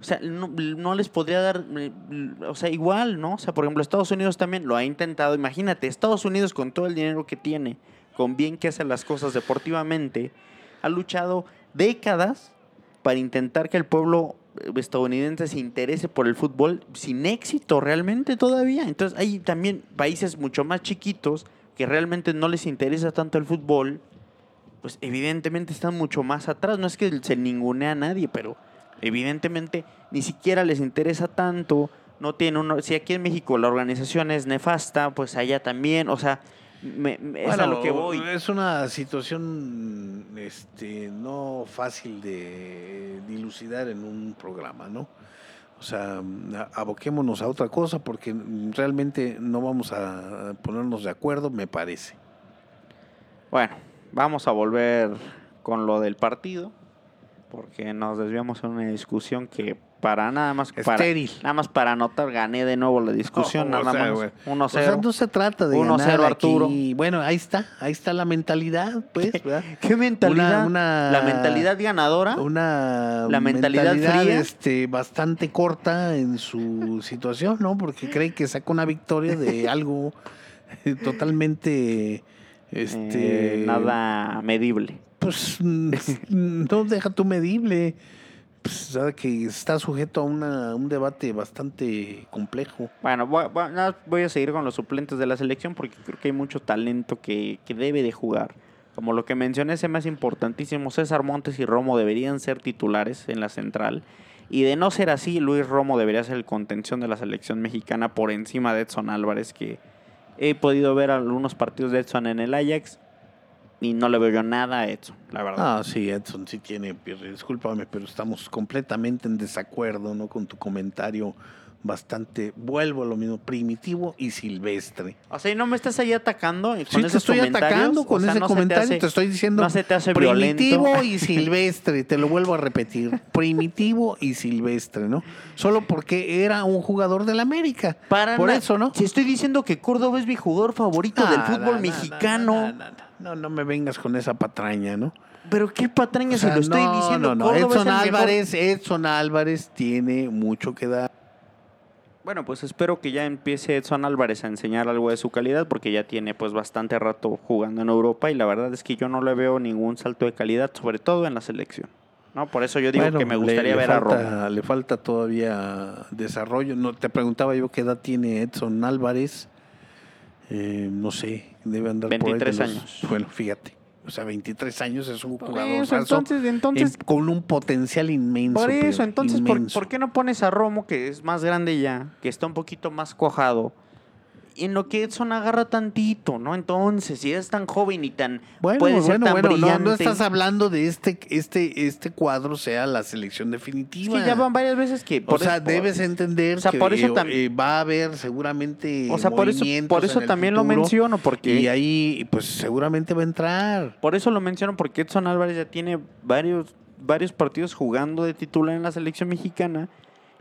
O sea, no, les podría dar, eh, o sea, igual, ¿no? O sea, por ejemplo, Estados Unidos también lo ha intentado. Imagínate, Estados Unidos con todo el dinero que tiene, con bien que hace las cosas deportivamente, ha luchado décadas para intentar que el pueblo eh, estadounidense se interese por el fútbol sin éxito realmente todavía. Entonces hay también países mucho más chiquitos que realmente no les interesa tanto el fútbol, pues evidentemente están mucho más atrás. No es que se ningunea a nadie, pero evidentemente ni siquiera les interesa tanto. No tienen uno, si aquí en México la organización es nefasta, pues allá también, o sea, me- me- es a lo que voy. Es una situación este, no fácil de dilucidar en un programa, ¿no? O sea, aboquémonos a otra cosa porque realmente no vamos a ponernos de acuerdo, me parece. Bueno, vamos a volver con lo del partido, porque nos desviamos en una discusión que para nada más para, Estéril. nada más para anotar gané de nuevo la discusión, No, o nada sea, más güey. 1-0. O sea, no se trata de 1-0 ganar Arturo. aquí. Bueno, ahí está, ahí está la mentalidad, pues, ¿verdad? ¿Qué mentalidad? una- La mentalidad ganadora. Una La mentalidad fría. este, bastante corta en su situación, ¿no? Porque cree que saca una victoria de algo totalmente este eh, nada medible. Pues mm, no deja tu medible. Pues, que está sujeto a un debate bastante complejo. Bueno, voy, más a seguir con los suplentes de la selección porque creo que hay mucho talento que, que debe de jugar. Como lo que mencioné, se hace importantísimo. César Montes y Romo deberían ser titulares en la central. Y de no ser así, Luis Romo debería ser el contención de la selección mexicana por encima de Edson Álvarez, que he podido ver algunos partidos de Edson en el Ajax y no le veo yo nada a Edson, la verdad. Ah, sí, Edson sí tiene, discúlpame, pero estamos completamente en desacuerdo, ¿no? Con tu comentario bastante, vuelvo a lo mismo, primitivo y silvestre. O sea, y no me estás ahí atacando con Sí, te estoy comentarios? atacando O con sea, ese no se te comentario, hace- te estoy diciendo no se te hace primitivo violento. y silvestre, te lo vuelvo a repetir, primitivo y silvestre, ¿no? Solo porque era un jugador del América. Para Por eso, ¿no? Si estoy diciendo que Córdoba es mi jugador favorito del Ah, fútbol no, no, mexicano. No, no, me vengas con esa patraña, ¿no? Pero qué patraña O se lo estoy no, diciendo. No, no, Edson mejor. Álvarez, Edson Álvarez tiene mucho que dar. Bueno, pues espero que ya empiece Edson Álvarez a enseñar algo de su calidad porque ya tiene pues bastante rato jugando en Europa y la verdad es que yo no le veo ningún salto de calidad, sobre todo en la selección. ¿no? Por eso yo digo Bueno, que me le- gustaría le ver a falta, Le falta todavía desarrollo. No, te preguntaba yo qué edad tiene Edson Álvarez. Eh, no sé, debe andar por ahí 23 los- años. Bueno, fíjate. O sea, 23 años es un jugador eso, entonces, entonces, con un potencial inmenso. por eso, entonces, ¿por, por qué no pones a Romo, que es más grande ya, que está un poquito más cuajado, en lo que Edson agarra tantito, ¿no? Entonces, si es tan joven y tan Bueno, puede ser bueno, tan bueno, brillante. no estás hablando de este, este, este cuadro sea la selección Es definitiva. que ya van varias veces que O sea, debes entender o sea, que por eso eh, eh, va a haber seguramente O sea, por eso, por eso también lo menciono, porque Y ahí, pues seguramente va a entrar. Por eso lo menciono, porque Edson Álvarez ya tiene varios, varios partidos jugando de titular en la selección mexicana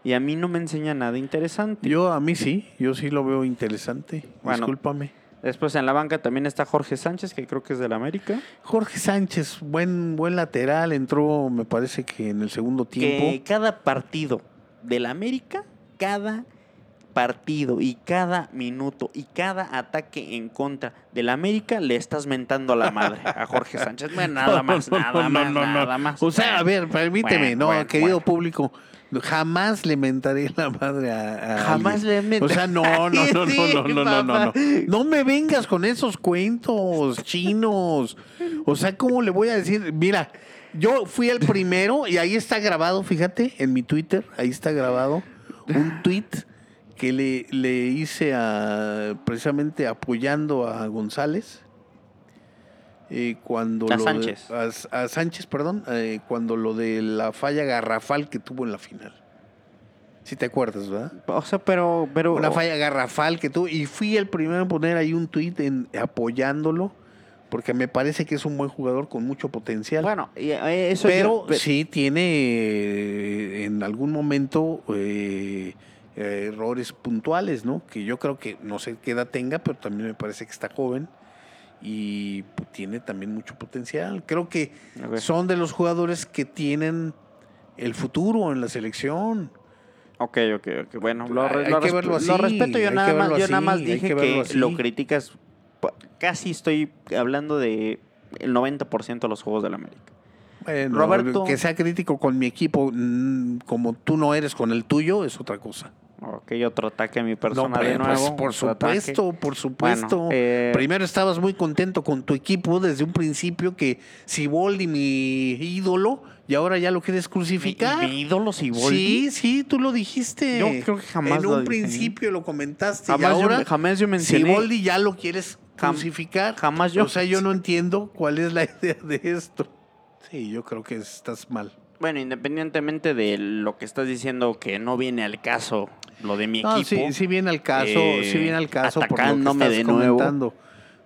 y a mí no me enseña nada interesante. Yo, a mí sí, yo sí lo veo interesante. Bueno. Discúlpame. Después en la banca también está Jorge Sánchez, que creo que es del América. Jorge Sánchez, buen, buen lateral, entró, me parece que en el segundo tiempo. Que cada partido del América, cada partido y cada minuto y cada ataque en contra del América le estás mentando a la madre a Jorge Sánchez. Bueno, nada más, No, no, nada no, más, no, no. nada más. O sea, a ver, permíteme, Bueno, no, bueno, querido público, jamás le mentaré la madre a, a Jamás alguien. le he O sea, no, no, no, no, Sí, no, no, no, no, no. papá. No me vengas con esos cuentos chinos. O sea, ¿cómo le voy a decir? Mira, yo fui el primero y ahí está grabado, fíjate, en mi Twitter, ahí está grabado un tweet que le, le hice a precisamente apoyando a González. Eh, cuando A lo de- Sánchez. a, a Sánchez, perdón, eh, cuando lo de la falla garrafal que tuvo en la final. Si te acuerdas, ¿verdad? O sea, pero, pero Una falla garrafal que tuvo. Y fui el primero en poner ahí un tuit en, apoyándolo, porque me parece que es un buen jugador con mucho potencial. bueno, eh, eso pero yo- pe- sí tiene eh, en algún momento eh, eh, errores puntuales, ¿no? Que yo creo que no sé qué edad tenga, pero también me parece que está joven y pues, tiene también mucho potencial. Creo que son de los jugadores que tienen el futuro en la selección. Ok, ok, ok. Bueno, lo, Hay- hay que respeto. Yo nada más, yo nada dije que lo criticas. Casi estoy hablando de el 90% de los juegos del América. Bueno, Roberto- que sea crítico con mi equipo mm, como tú no eres con el tuyo es otra cosa. Ok, otro ataque a mi persona No, de pues, nuevo. por otro ataque. supuesto, por supuesto. Bueno, eh, Primero estabas muy contento con tu equipo desde un principio que Siboldi, mi ídolo, y ahora ya lo quieres crucificar. Mi, mi ídolo Siboldi. Sí, sí, tú lo dijiste. Yo creo que jamás En lo un dije. principio lo comentaste Jamás y yo- ahora jamás yo mencioné- Siboldi ya lo quieres Jam- crucificar. jamás yo- O sea, yo no entiendo cuál es la idea de esto. Sí, yo creo que estás mal. Bueno, independientemente de lo que estás diciendo, que no viene al caso lo de mi No, equipo. sí, sí viene al caso, eh, sí viene al caso por lo que estás de nuevo. comentando.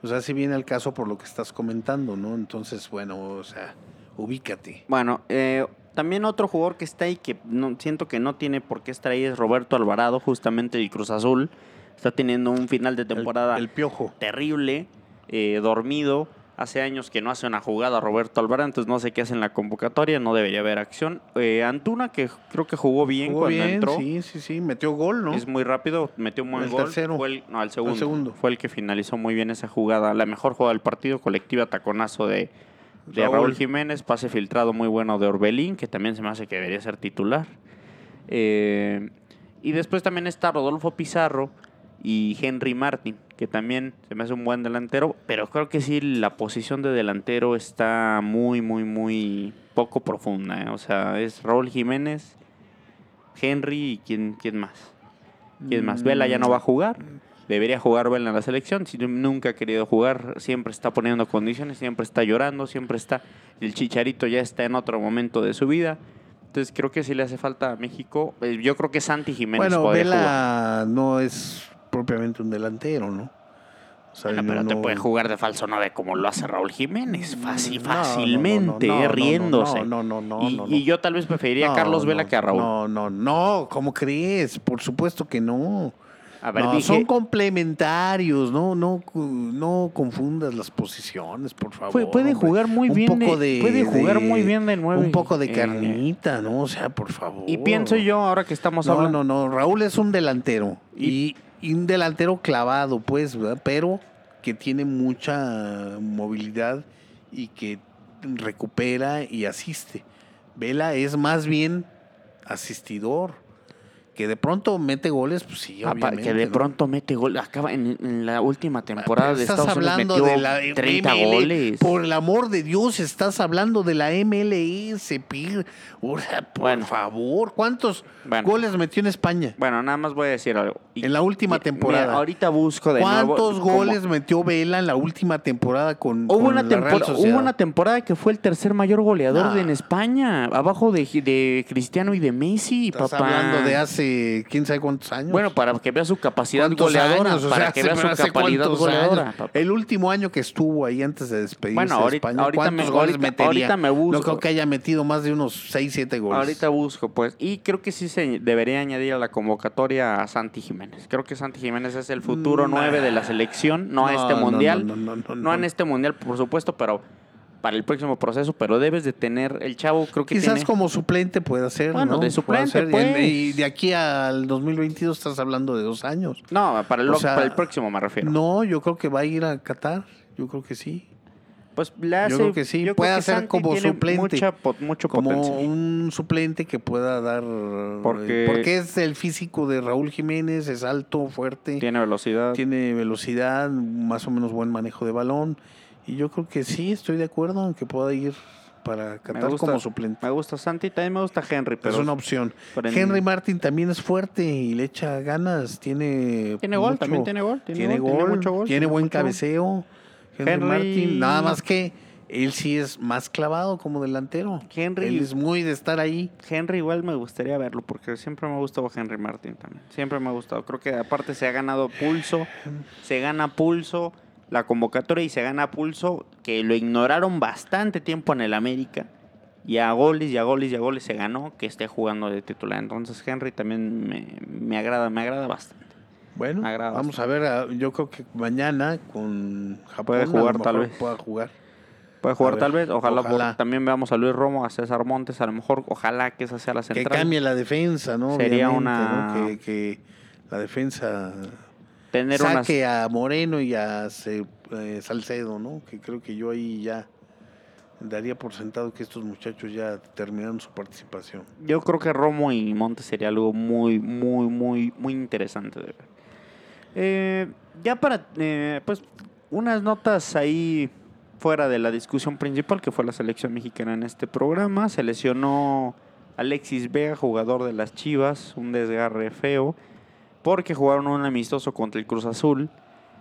O sea, sí viene al caso por lo que estás comentando, ¿no? Entonces, bueno, o sea, ubícate. Bueno, eh, también otro jugador que está ahí que no, siento que no tiene por qué estar ahí es Roberto Alvarado, justamente el Cruz Azul. Está teniendo un final de El- temporada El, piojo. terrible, eh, dormido. Hace años que no hace una jugada Roberto Alvarado, entonces no sé qué hace en la convocatoria, no debería haber acción. Eh, Antuna, que creo que jugó bien Jugó cuando bien, entró. sí, sí, sí, metió gol, ¿no? Es muy rápido, metió un buen El gol. tercero. Fue el, no, el segundo, segundo. Fue el que finalizó muy bien esa jugada. La mejor jugada del partido, colectiva taconazo de, de Raúl. Raúl. Jiménez. Pase filtrado muy bueno de Orbelín, que también se me hace que debería ser titular. Eh, y después también está Rodolfo Pizarro y Henry Martin, que también se me hace un buen delantero. Pero creo que sí, la posición de delantero está muy, muy, muy poco profunda. ¿eh? O sea, es Raúl Jiménez, Henry y quién, quién más. ¿Quién más? Vela ya no va a jugar. Debería jugar Vela en la selección. Si nunca ha querido jugar, siempre está poniendo condiciones, siempre está llorando, siempre está. El chicharito ya está en otro momento de su vida. Entonces creo que sí le hace falta a México. Eh, Yo creo que Santi Jiménez bueno. Vela no es propiamente un delantero, ¿no? O sea, no- pero te no- puede jugar de falso 9 como lo hace Raúl Jiménez. Fácil, No, no, no, fácilmente, no, no, eh, no, riéndose. No, no, no, no, y, no, y no. yo tal vez preferiría a No, Carlos Vela no, que a Raúl. No, no, no, ¿cómo crees? Por supuesto que no. a ver, No, dije, Son complementarios, no, no, no confundas las posiciones, por favor. Puede- puede jugar muy Un bien de- poco de- puede jugar de- muy bien de nueve, Un poco de eh, carnita, ¿no? O sea, por favor. y pienso yo, ahora que estamos No, hablando. no, no. Raúl es un delantero. Y- Y, y un delantero clavado, pues, ¿verdad? Pero que tiene mucha movilidad y que recupera y asiste. Vela es más bien asistidor. Que de pronto mete goles, pues sí, Papá, obviamente. que de ¿no? pronto mete gol. Acaba en, en la última temporada Pero de Unidos hablando metió de la 30 ML, goles. Por el amor de Dios, estás hablando de la MLS, Pir. Por Bueno. favor, ¿cuántos Bueno. goles metió en España? Bueno, nada más voy a decir algo. Y- En la última y- temporada. mira, ahorita busco de. ¿Cuántos goles metió Vela en la última temporada con, Hubo con una, la Real tempora- Sociedad? hubo una temporada que fue el tercer mayor goleador Nah. de- en España, abajo de, de Cristiano y de Messi, Estás papá. hablando de hace quién sabe cuántos años. Bueno, para que vea su capacidad ¿Cuántos goleadora. años? O para sea, que vea su capacidad goleadora. años. El último año que estuvo ahí antes de despedirse Bueno, de ahorita- España, ahorita ¿cuántos me- goles ahorita- metería? ahorita me busco. No creo que haya metido más de unos 6, 7 goles. Ahorita busco, pues. Y creo que sí se debería añadir a la convocatoria a Santi Jiménez. Creo que Santi Jiménez es el futuro Mm, 9 de la selección, no, a este no, mundial. no, no, no, no, No en no. este mundial, por supuesto, pero para el próximo proceso, pero debes de tener, el chavo creo que Quizás tiene- como suplente puede ser, Bueno, ¿no? de suplente, pues. Y de aquí al 2022 estás hablando de dos años. No, para el, O sea, para el próximo me refiero. No, yo creo que va a ir a Qatar. Yo creo que sí. Pues le hace, Yo creo que sí, puede hacer Santi como tiene suplente. mucha mucho Como potencial. un suplente que pueda dar. Porque- porque es el físico de Raúl Jiménez, es alto, fuerte, tiene, Tiene velocidad. velocidad, más o menos buen manejo de balón. Y yo creo que sí, estoy de acuerdo en que pueda ir para gusta, como suplente. Me gusta Santi, también me gusta Henry, pero es una opción. en- Henry Martin también es fuerte y le echa ganas, tiene tiene gol, también tiene gol. Tiene, tiene gol, gol, tiene mucho gol. tiene buen mucho cabeceo. Henry, Henry- Martin, nada más que él sí es más clavado como delantero. Henry- Él es muy de estar ahí. Henry igual me gustaría verlo porque siempre me ha gustado Henry Martin también. Siempre me ha gustado. Creo que aparte se ha ganado pulso, se gana pulso la convocatoria y se gana pulso que lo ignoraron bastante tiempo en el América. Y a goles y a goles y a goles se ganó que esté jugando de titular. Entonces Henry también me, me agrada, me agrada bastante. Bueno, agrada vamos a ver. Yo creo que mañana con Japón Puede a jugar, tal vez. Pueda jugar. Puede jugar ver, tal vez, ojalá, también veamos a Luis Romo, a César Montes, a lo mejor, ojalá que esa sea la Que central. cambie la defensa, ¿no? Sería Obviamente, una- ¿no? Que, que la defensa Tener unas saque a Moreno y a eh, Salcedo, ¿no? Que creo que yo ahí ya daría por sentado que estos muchachos ya terminaron su participación. Yo creo que Romo y Montes sería algo muy, muy, muy, muy interesante de ver. Eh, ya para, eh, pues, unas notas ahí fuera de la discusión principal, que fue la selección mexicana en este programa. Se lesionó Alexis Vega, jugador de las Chivas, un desgarre feo, porque jugaron un amistoso contra el Cruz Azul.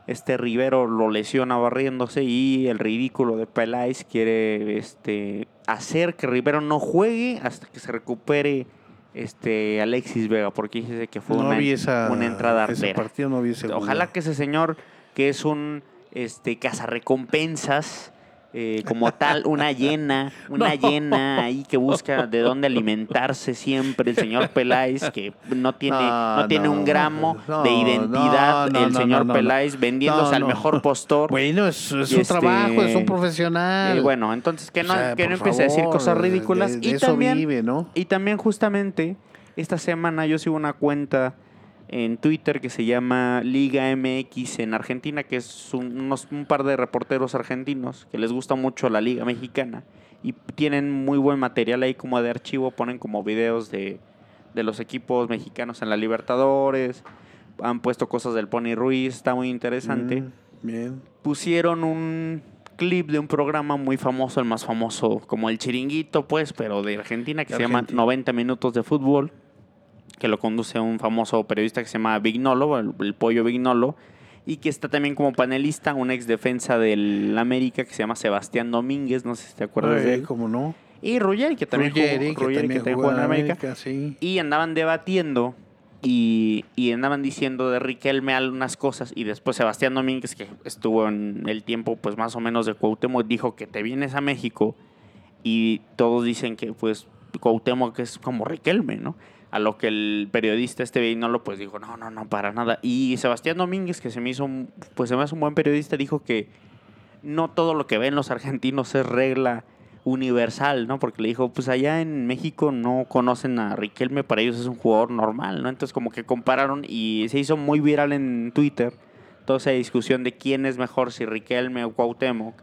Este Rivero lo lesiona barriéndose y el ridículo de Peláez quiere este, hacer que Rivero no juegue hasta que se recupere este Alexis Vega, porque dice que fue no una, vi esa, una entrada ese artera. partido, no vi ese gol. Ojalá que ese señor, que es un este cazarrecompensas, eh, como tal, una llena, una No. llena ahí que busca de dónde alimentarse siempre, el señor Peláez, que no tiene, no, No, tiene no, un gramo de identidad, el señor. Peláez, vendiéndose al mejor postor. Bueno, es, es su este- trabajo, es un profesional. Y bueno, entonces que no, O sea, que no por empiece a decir cosas ridículas. de- de y, eso también, vive, ¿no? y también justamente esta semana yo sigo una cuenta en Twitter que se llama Liga MX en Argentina, que es un, unos- un par de reporteros argentinos que les gusta mucho la Liga Mexicana y tienen muy buen material ahí como de archivo, ponen como videos de, de los equipos mexicanos en la Libertadores, han puesto cosas del Pony Ruiz, está muy interesante Mm, bien. pusieron un clip de un programa muy famoso, el más famoso, como el Chiringuito, pues, pero de Argentina, que De se llama Argentina. 90 Minutos de Fútbol, que lo conduce un famoso periodista que se llama Vignolo, el, el pollo Vignolo, y que está también como panelista un ex defensa del América que se llama Sebastián Domínguez, no sé si te acuerdas de Ay, él. ¿Cómo no? Y Ruggeri, que también Ruggeri, jugó, Ruggeri, que también jugó jugó en América. sí. Y andaban debatiendo y, y andaban diciendo de Riquelme algunas cosas y después Sebastián Domínguez, que estuvo en el tiempo pues más o menos de Cuauhtémoc, dijo que te vienes a México y todos dicen que pues Cuauhtémoc es como Riquelme, ¿no? A lo que el periodista este Veinolo pues dijo, no, no, no, para nada. Y Sebastián Domínguez, que se me hizo, un- pues se me hace un buen periodista, dijo que no todo lo que ven los argentinos es regla universal, ¿no? Porque le dijo, pues allá en México no conocen a Riquelme, para ellos es un jugador normal, ¿no? Entonces como que compararon y se hizo muy viral en Twitter toda esa discusión de quién es mejor, si Riquelme o Cuauhtémoc.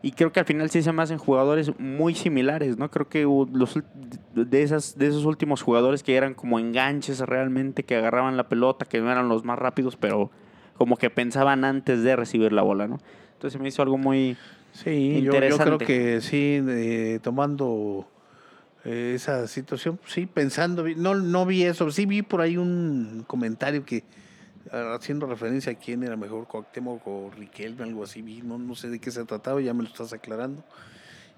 Y creo que al final sí se me hacen jugadores muy similares, ¿no? Creo que los, de, esas, de esos últimos jugadores que eran como enganches realmente, que agarraban la pelota, que no eran los más rápidos, pero como que pensaban antes de recibir la bola, ¿no? Entonces me hizo algo muy... Sí, yo, yo Interesante. creo que sí, eh, tomando eh, esa situación, sí, pensando, no, no vi eso, sí vi por ahí un comentario que haciendo referencia a quién era mejor, Cuauhtémoc o Riquelme, algo así, no, no sé de qué se trataba, ya me lo estás aclarando.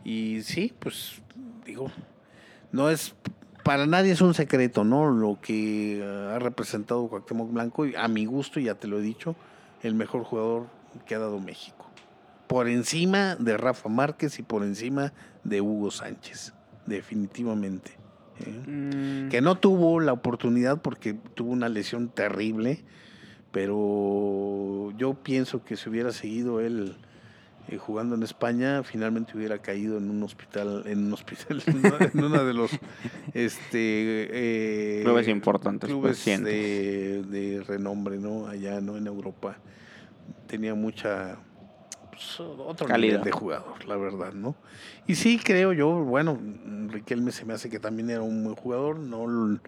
Y sí, pues digo, no es, para nadie es un secreto, ¿no? Lo que ha representado Cuauhtémoc Blanco, y a mi gusto, ya te lo he dicho, el mejor jugador que ha dado México por encima de Rafa Márquez y por encima de Hugo Sánchez, definitivamente. ¿eh? mm, Que no tuvo la oportunidad porque tuvo una lesión terrible, pero yo pienso que si hubiera seguido él eh, jugando en España, finalmente hubiera caído en un hospital, en un hospital, en uno- de los este eh, Clubes importantes, clubes recientes. de, de renombre, ¿no? Allá, ¿no? En Europa. Tenía mucha pues, otro Calidad. nivel de jugador, la verdad, ¿no? Y sí creo yo, bueno, Riquelme se me hace que también era un buen jugador, no,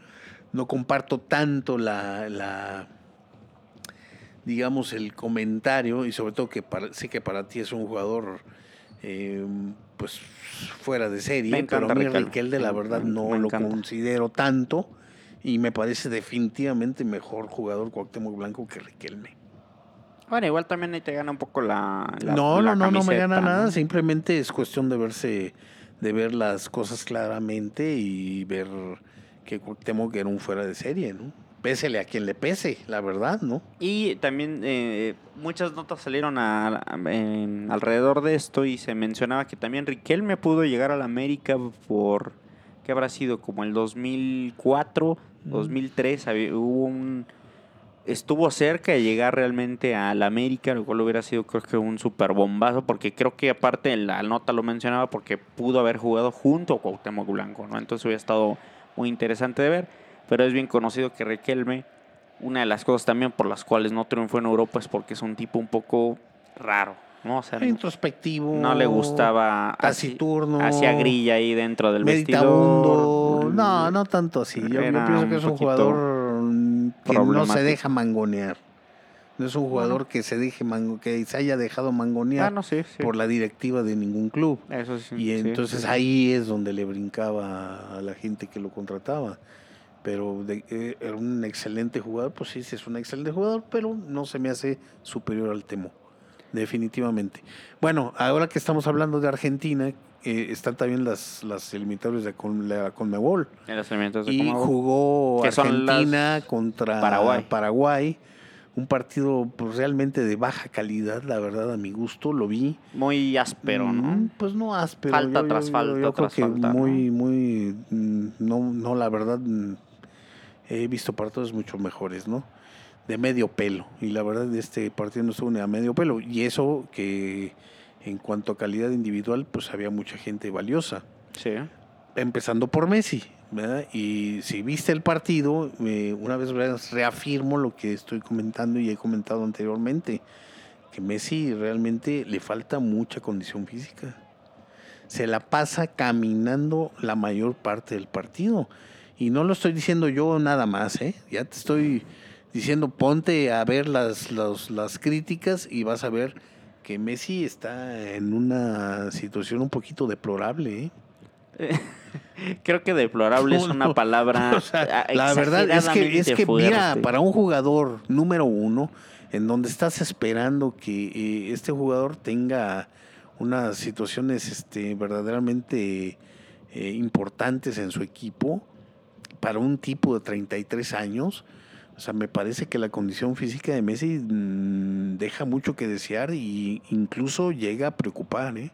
no comparto tanto la, la digamos, el comentario, y sobre todo que para- sé que para ti es un jugador eh, pues fuera de serie, Me pero a mí Riquelme. Riquelme la verdad no me lo encanta. considero tanto y me parece definitivamente mejor jugador Cuauhtémoc Blanco que Riquelme. Bueno, igual también ahí te gana un poco la. la- no, la no, no, no me gana nada, simplemente es cuestión de verse, de ver las cosas claramente y ver que Cuauhtémoc era un fuera de serie, ¿no? Pésele a quien le pese, la verdad, ¿no? Y también eh, muchas notas salieron a- a- en- alrededor de esto y se mencionaba que también Riquelme pudo llegar a la América por, ¿qué habrá sido? Como el 2004, Mm. 2003, había- hubo un... Estuvo cerca de llegar realmente a la América, lo cual hubiera sido creo que un super bombazo, porque creo que aparte la nota lo mencionaba porque pudo haber jugado junto a Cuauhtémoc Blanco, ¿no? Entonces hubiera estado muy interesante de ver, pero es bien conocido que Riquelme, una de las cosas también por las cuales no triunfó en Europa es porque es un tipo un poco raro, ¿no? O sea, Introspectivo. no le gustaba así- Taciturno. hacía grilla ahí dentro del vestidor. No, no tanto así. Yo, pienso que es un jugador que no se deja mangonear. No es un jugador que se deje mango, que se haya dejado mangonear Ah, no, sí, sí. por la directiva de ningún club. Eso sí, Y entonces ahí es donde le brincaba a la gente que lo contrataba. Pero de- eh, era un excelente jugador, pues sí, sí es un excelente jugador, pero no se me hace superior al Temo, definitivamente. Bueno, ahora que estamos hablando de Argentina, eh, están también las, las eliminatorias de con, la Conmebol. En los elementos de Y Comebol. jugó Argentina contra Paraguay. Paraguay. Un partido pues, realmente de baja calidad, la verdad, a mi gusto, lo vi. Muy áspero, Mm, ¿no? Pues no áspero. Falta yo- tras yo- falta Yo creo tras que falta, ¿no? muy, muy. mm, No, no, la verdad, mm, he visto partidos mucho mejores, ¿no? De medio pelo. Y la verdad, este partido no estuvo ni a medio pelo. Y eso que en cuanto a calidad individual, pues había mucha gente valiosa. Sí. Empezando por Messi, ¿verdad? Y si viste el partido, eh, una vez más reafirmo lo que estoy comentando y he comentado anteriormente, que Messi realmente le falta mucha condición física. Se la pasa caminando la mayor parte del partido. Y no lo estoy diciendo yo nada más, ¿eh? Ya te estoy diciendo, ponte a ver las, las, las críticas y vas a ver que Messi está en una situación un poquito deplorable, ¿eh? Creo que deplorable es una no. palabra O sea, la verdad es que, es que mira, para un jugador número uno, en donde estás esperando que eh, este jugador tenga unas situaciones este, verdaderamente eh, importantes en su equipo, para un tipo de 33 años, o sea, me parece que la condición física de Messi mm, deja mucho que desear y incluso llega a preocupar, ¿eh?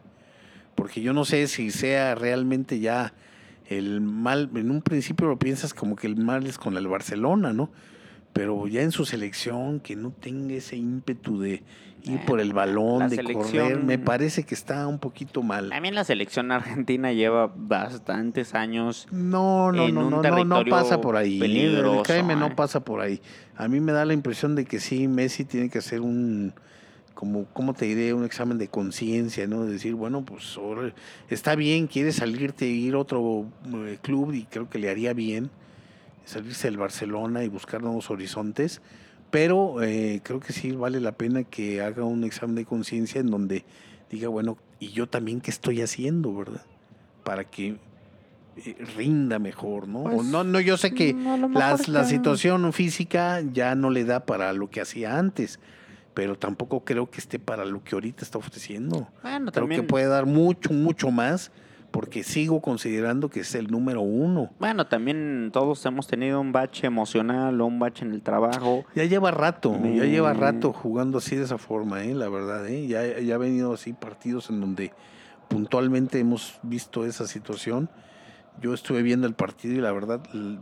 Porque yo no sé si sea realmente ya el mal, en un principio lo piensas como que el mal es con el Barcelona, ¿no? Pero ya en su selección, que no tenga ese ímpetu de ir por el balón, la de correr, me parece que está un poquito mal. También la selección argentina lleva bastantes años. No, no, en no, un no, no, no pasa por ahí. peligroso, Créeme, no ¿eh? pasa por ahí. A mí me da la impresión de que sí, Messi tiene que hacer un, como, ¿cómo te diré? Un examen de conciencia, ¿no? De decir, bueno, pues está bien, quiere salirte e ir a otro eh, club y creo que le haría bien salirse del Barcelona y buscar nuevos horizontes, pero eh, creo que sí vale la pena que haga un examen de conciencia en donde diga, bueno, ¿y yo también qué estoy haciendo, verdad? Para que eh, rinda mejor, ¿no? O Pues, no, no, yo sé que lo las- la que- situación física ya no le da para lo que hacía antes, pero tampoco creo que esté para lo que ahorita está ofreciendo. Bueno, Creo también. que puede dar mucho, mucho más, porque sigo considerando que es el número uno. Bueno, también todos hemos tenido un bache emocional o un bache en el trabajo. Ya lleva rato, ya lleva Mm. rato jugando así de esa forma, ¿eh? la verdad. ¿eh? Ya, ya ha venido así partidos en donde puntualmente hemos visto esa situación. Yo estuve viendo el partido y la verdad, el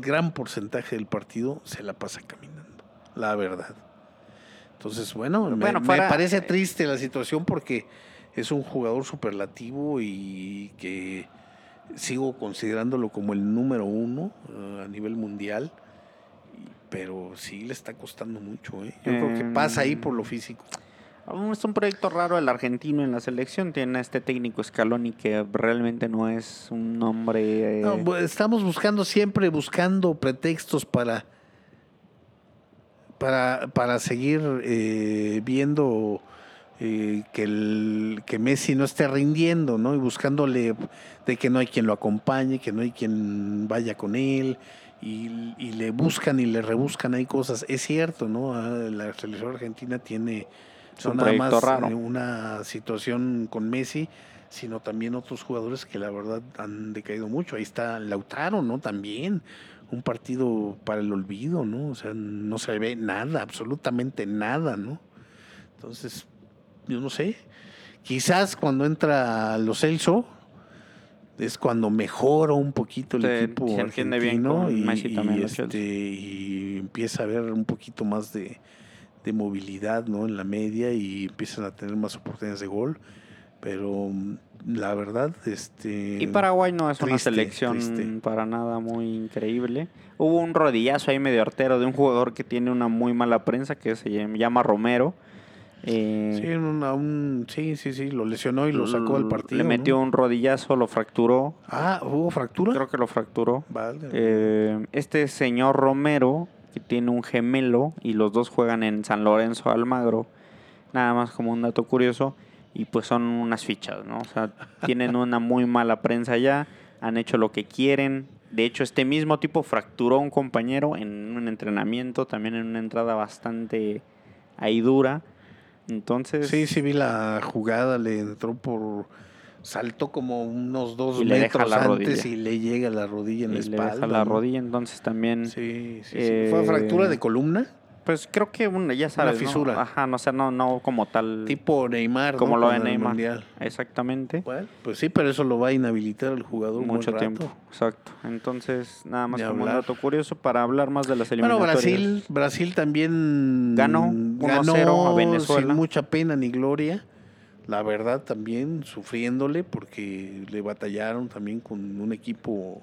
gran porcentaje del partido se la pasa caminando, la verdad. Entonces, bueno, me- Bueno, me, fuera- parece triste la situación porque es un jugador superlativo y que sigo considerándolo como el número uno eh, a nivel mundial. Pero sí le está costando mucho, ¿eh? Yo creo que pasa ahí por lo físico. Es un proyecto raro el argentino en la selección. Tiene a este técnico Scaloni que realmente no es un nombre. eh, No, estamos buscando siempre, buscando pretextos para, para, para seguir eh, viendo eh, que, el, que Messi no esté rindiendo, ¿no? Y buscándole de que no hay quien lo acompañe, que no hay quien vaya con él. Y, y le buscan y le rebuscan ahí cosas. Es cierto, ¿no? Ah, La selección argentina tiene no nada proyecto más raro. eh, una situación con Messi, sino también otros jugadores que la verdad han decaído mucho. Ahí está Lautaro, ¿no? También un partido para el olvido, ¿no? O sea, no se ve nada, absolutamente nada, ¿no? Entonces, yo no sé. Quizás cuando entra Lo Celso es cuando mejora un poquito el Se- equipo se entiende bien argentino con y, Messi también, y, Lo Celso. este, y empieza a haber un poquito más de, de movilidad ¿no? en la media y empiezan a tener más oportunidades de gol. Pero mm, la verdad, este. Y Paraguay no es una selección triste. para nada muy increíble. Hubo un rodillazo ahí medio artero de un jugador que tiene una muy mala prensa que se llama Romero. Eh, Sí, una- un- sí, sí, sí, lo lesionó y lo sacó del partido. Le ¿no? metió un rodillazo, lo fracturó. Ah, ¿hubo fractura? Creo que lo fracturó. Vale. Eh, este señor Romero, que tiene un gemelo y los dos juegan en San Lorenzo Almagro, nada más como un dato curioso, y pues son unas fichas, ¿no? O sea, tienen una muy mala prensa ya, han hecho lo que quieren. De hecho, este mismo tipo fracturó a un compañero en un entrenamiento, también en una entrada bastante ahí dura. Entonces, Sí, sí vi la jugada, le entró por... Saltó como unos dos Y le deja metros antes rodilla. y le llega la rodilla en y la le espalda. deja la ¿no? rodilla, entonces también... Sí, sí, sí. Eh, ¿Fue fractura de columna? Pues creo que una, ya sabes, ¿no? fisura. Ajá, no sé, no, no como tal. Tipo Neymar, ¿no? como lo de el Neymar. Mundial. Exactamente. Bueno, pues sí, pero eso lo va a inhabilitar al jugador Mucho buen rato. tiempo. Exacto. Entonces, nada más como un dato curioso para hablar más de las Bueno, eliminatorias. Brasil, Brasil también Ganó ganó 1-0 a Venezuela. sin mucha pena ni gloria. La verdad también sufriéndole porque le batallaron también con un equipo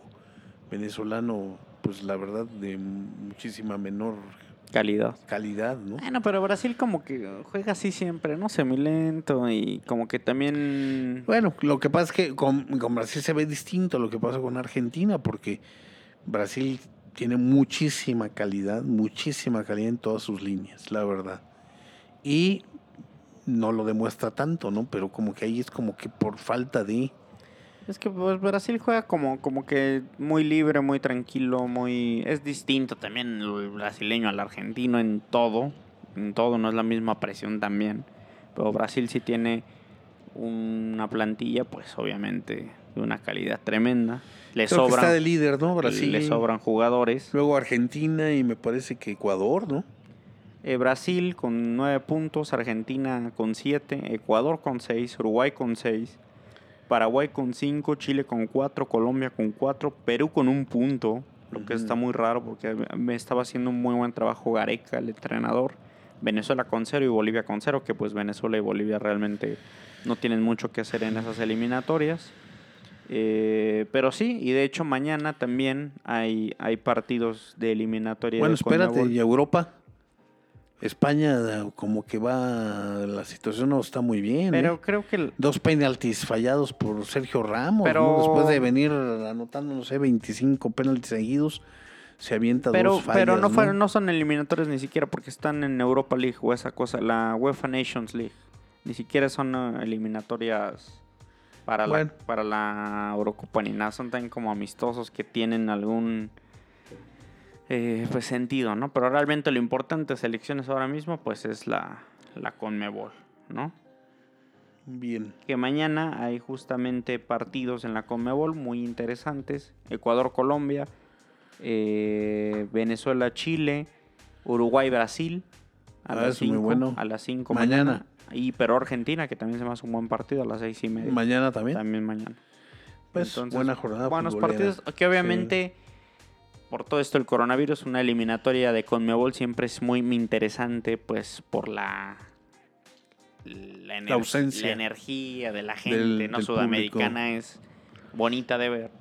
venezolano, pues la verdad de muchísima menor Calidad. calidad, ¿no? Bueno, pero Brasil como que juega así siempre, ¿no? Semi lento y como que también... Bueno, lo que pasa es que con, con Brasil se ve distinto a lo que pasa con Argentina, porque Brasil tiene muchísima calidad, muchísima calidad en todas sus líneas, la verdad. Y no lo demuestra tanto, ¿no? Pero como que ahí es como que por falta de... Es que pues, Brasil juega como, como que muy libre, muy tranquilo, muy... Es distinto también el brasileño al argentino en todo. En todo, no es la misma presión también. Pero Brasil sí tiene una plantilla, pues obviamente de una calidad tremenda. Le Creo que está de sobran, líder, ¿no? Brasil. le sobran jugadores. Luego Argentina y me parece que Ecuador, ¿no? Eh, Brasil con 9 puntos, Argentina con 7, Ecuador con 6, Uruguay con 6, Paraguay con 5, Chile con 4, Colombia con 4, Perú con un punto, lo que está muy raro porque me estaba haciendo un muy buen trabajo Gareca, el entrenador. Venezuela con 0 y Bolivia con 0, que pues Venezuela y Bolivia realmente no tienen mucho que hacer en esas eliminatorias. Eh, pero sí, y de hecho mañana también hay, hay partidos de eliminatoria. Bueno, de espérate. ¿y Europa? España como que va, la situación no está muy bien. Pero ¿eh? creo que el- Dos penaltis fallados por Sergio Ramos. Pero- ¿no? Después de venir anotando, no sé, 25 penaltis seguidos, se avienta Pero, dos fallas. pero no, ¿no? fueron, no son eliminatorios ni siquiera porque están en Europa League o esa cosa, la UEFA Nations League. Ni siquiera son eh, eliminatorias para, Bueno. la, para la Eurocopa ni nada. Son también como amistosos que tienen algún eh, pues sentido, ¿no? Pero realmente lo importante de selecciones ahora mismo pues es la, la Conmebol, ¿no? Bien. que mañana hay justamente partidos en la Conmebol muy interesantes. Ecuador-Colombia, eh, Venezuela-Chile, Uruguay-Brasil. A Ah, las eso muy 5. bueno. A las 5 Mañana. mañana. Y Perú-Argentina, que también se me hace un buen partido a las 6 y media. Mañana también. También mañana. Pues Entonces, buena jornada. Buenos futbolera. partidos que obviamente por todo esto el coronavirus, una eliminatoria de Conmebol siempre es muy interesante, pues por la la, ausencia la energía de la gente, del- no del sudamericana es bonita de ver.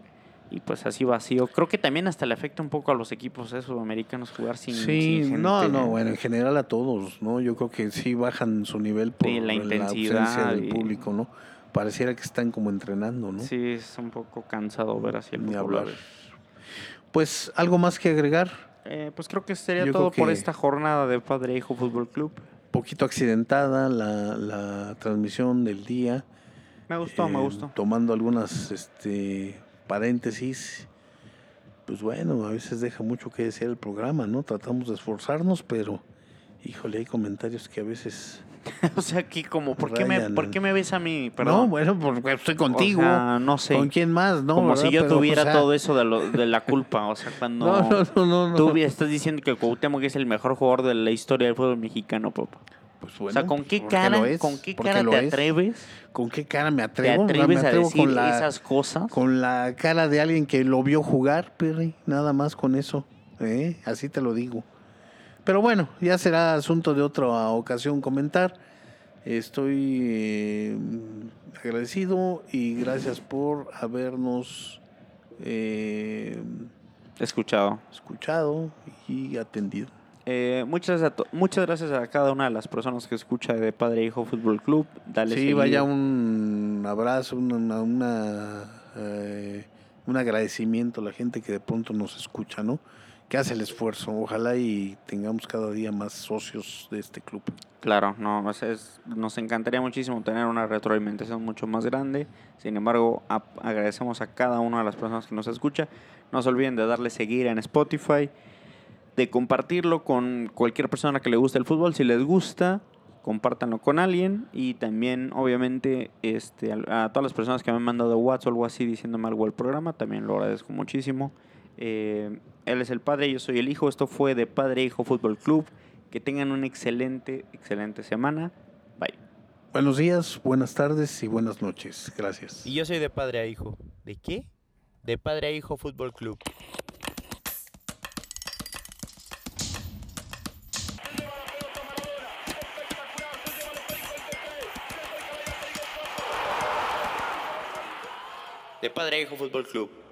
Y pues así vacío. Creo que también hasta le afecta un poco a los equipos eh, sudamericanos jugar sin, Sí, sin no, gente. no, bueno, en general a todos, ¿no? Yo creo que sí bajan su nivel por Sí, la intensidad ausencia del y- público, ¿no? Pareciera que están como entrenando, ¿no? Sí, es un poco cansado ver así el Ni hablar. Pues, ¿algo más que agregar? Eh, pues creo que sería Yo todo por esta jornada de Padre e Hijo Fútbol Club. Poquito accidentada la, la transmisión del día. Me gustó, me eh, gustó. Tomando algunas este, paréntesis. Pues bueno, a veces deja mucho que decir el programa, ¿no? Tratamos de esforzarnos, pero híjole, hay comentarios que a veces... o sea, aquí como, ¿por qué, me. ¿por qué me ves a mí? No, Perdón. bueno, porque estoy O contigo. sea, no sé. ¿Con quién más? No, como ¿verdad? si yo Pero, tuviera o sea, todo eso de, lo- de la culpa. O sea, cuando No, no, no, no. no. tú estás diciendo que Cuauhtémoc es el mejor jugador de la historia del fútbol mexicano, papá. Pues o bueno, sea, ¿con qué cara, ¿con qué cara te es. atreves? ¿Con qué cara me ¿Te atrevo? atreves me a atrevo decir con la, esas cosas? con la cara de alguien que lo vio jugar, Perry. Nada más con eso. ¿eh? Así te lo digo. Pero bueno, ya será asunto de otra ocasión comentar. Estoy eh, agradecido y gracias por habernos eh, Escuchado. escuchado y atendido. Eh, muchas, gracias a to- muchas gracias a cada una de las personas que escucha de Padre e Hijo Fútbol Club. Dale Sí, vaya un abrazo, una, una- una, eh, un agradecimiento a la gente que de pronto nos escucha, ¿no? Hace el esfuerzo. Ojalá y tengamos cada día más socios de este club. Claro, no, sea, es- nos encantaría muchísimo tener una retroalimentación mucho más grande. Sin embargo, a- agradecemos a cada una de las personas que nos escucha. No se olviden de darle seguir en Spotify, de compartirlo con cualquier persona que le guste el fútbol. Si les gusta, compártanlo con alguien. Y también, obviamente, este, al- a, todas las personas que me han mandado WhatsApp o algo así diciéndome algo del programa, también lo agradezco muchísimo. Eh, él es el padre, yo soy el hijo. Esto fue de Padre e Hijo Fútbol Club. Que tengan una excelente, excelente semana. Bye. Buenos días, buenas tardes y buenas noches. Gracias. Y yo soy de padre a hijo. ¿De qué? De padre a hijo fútbol club. De padre a hijo fútbol club.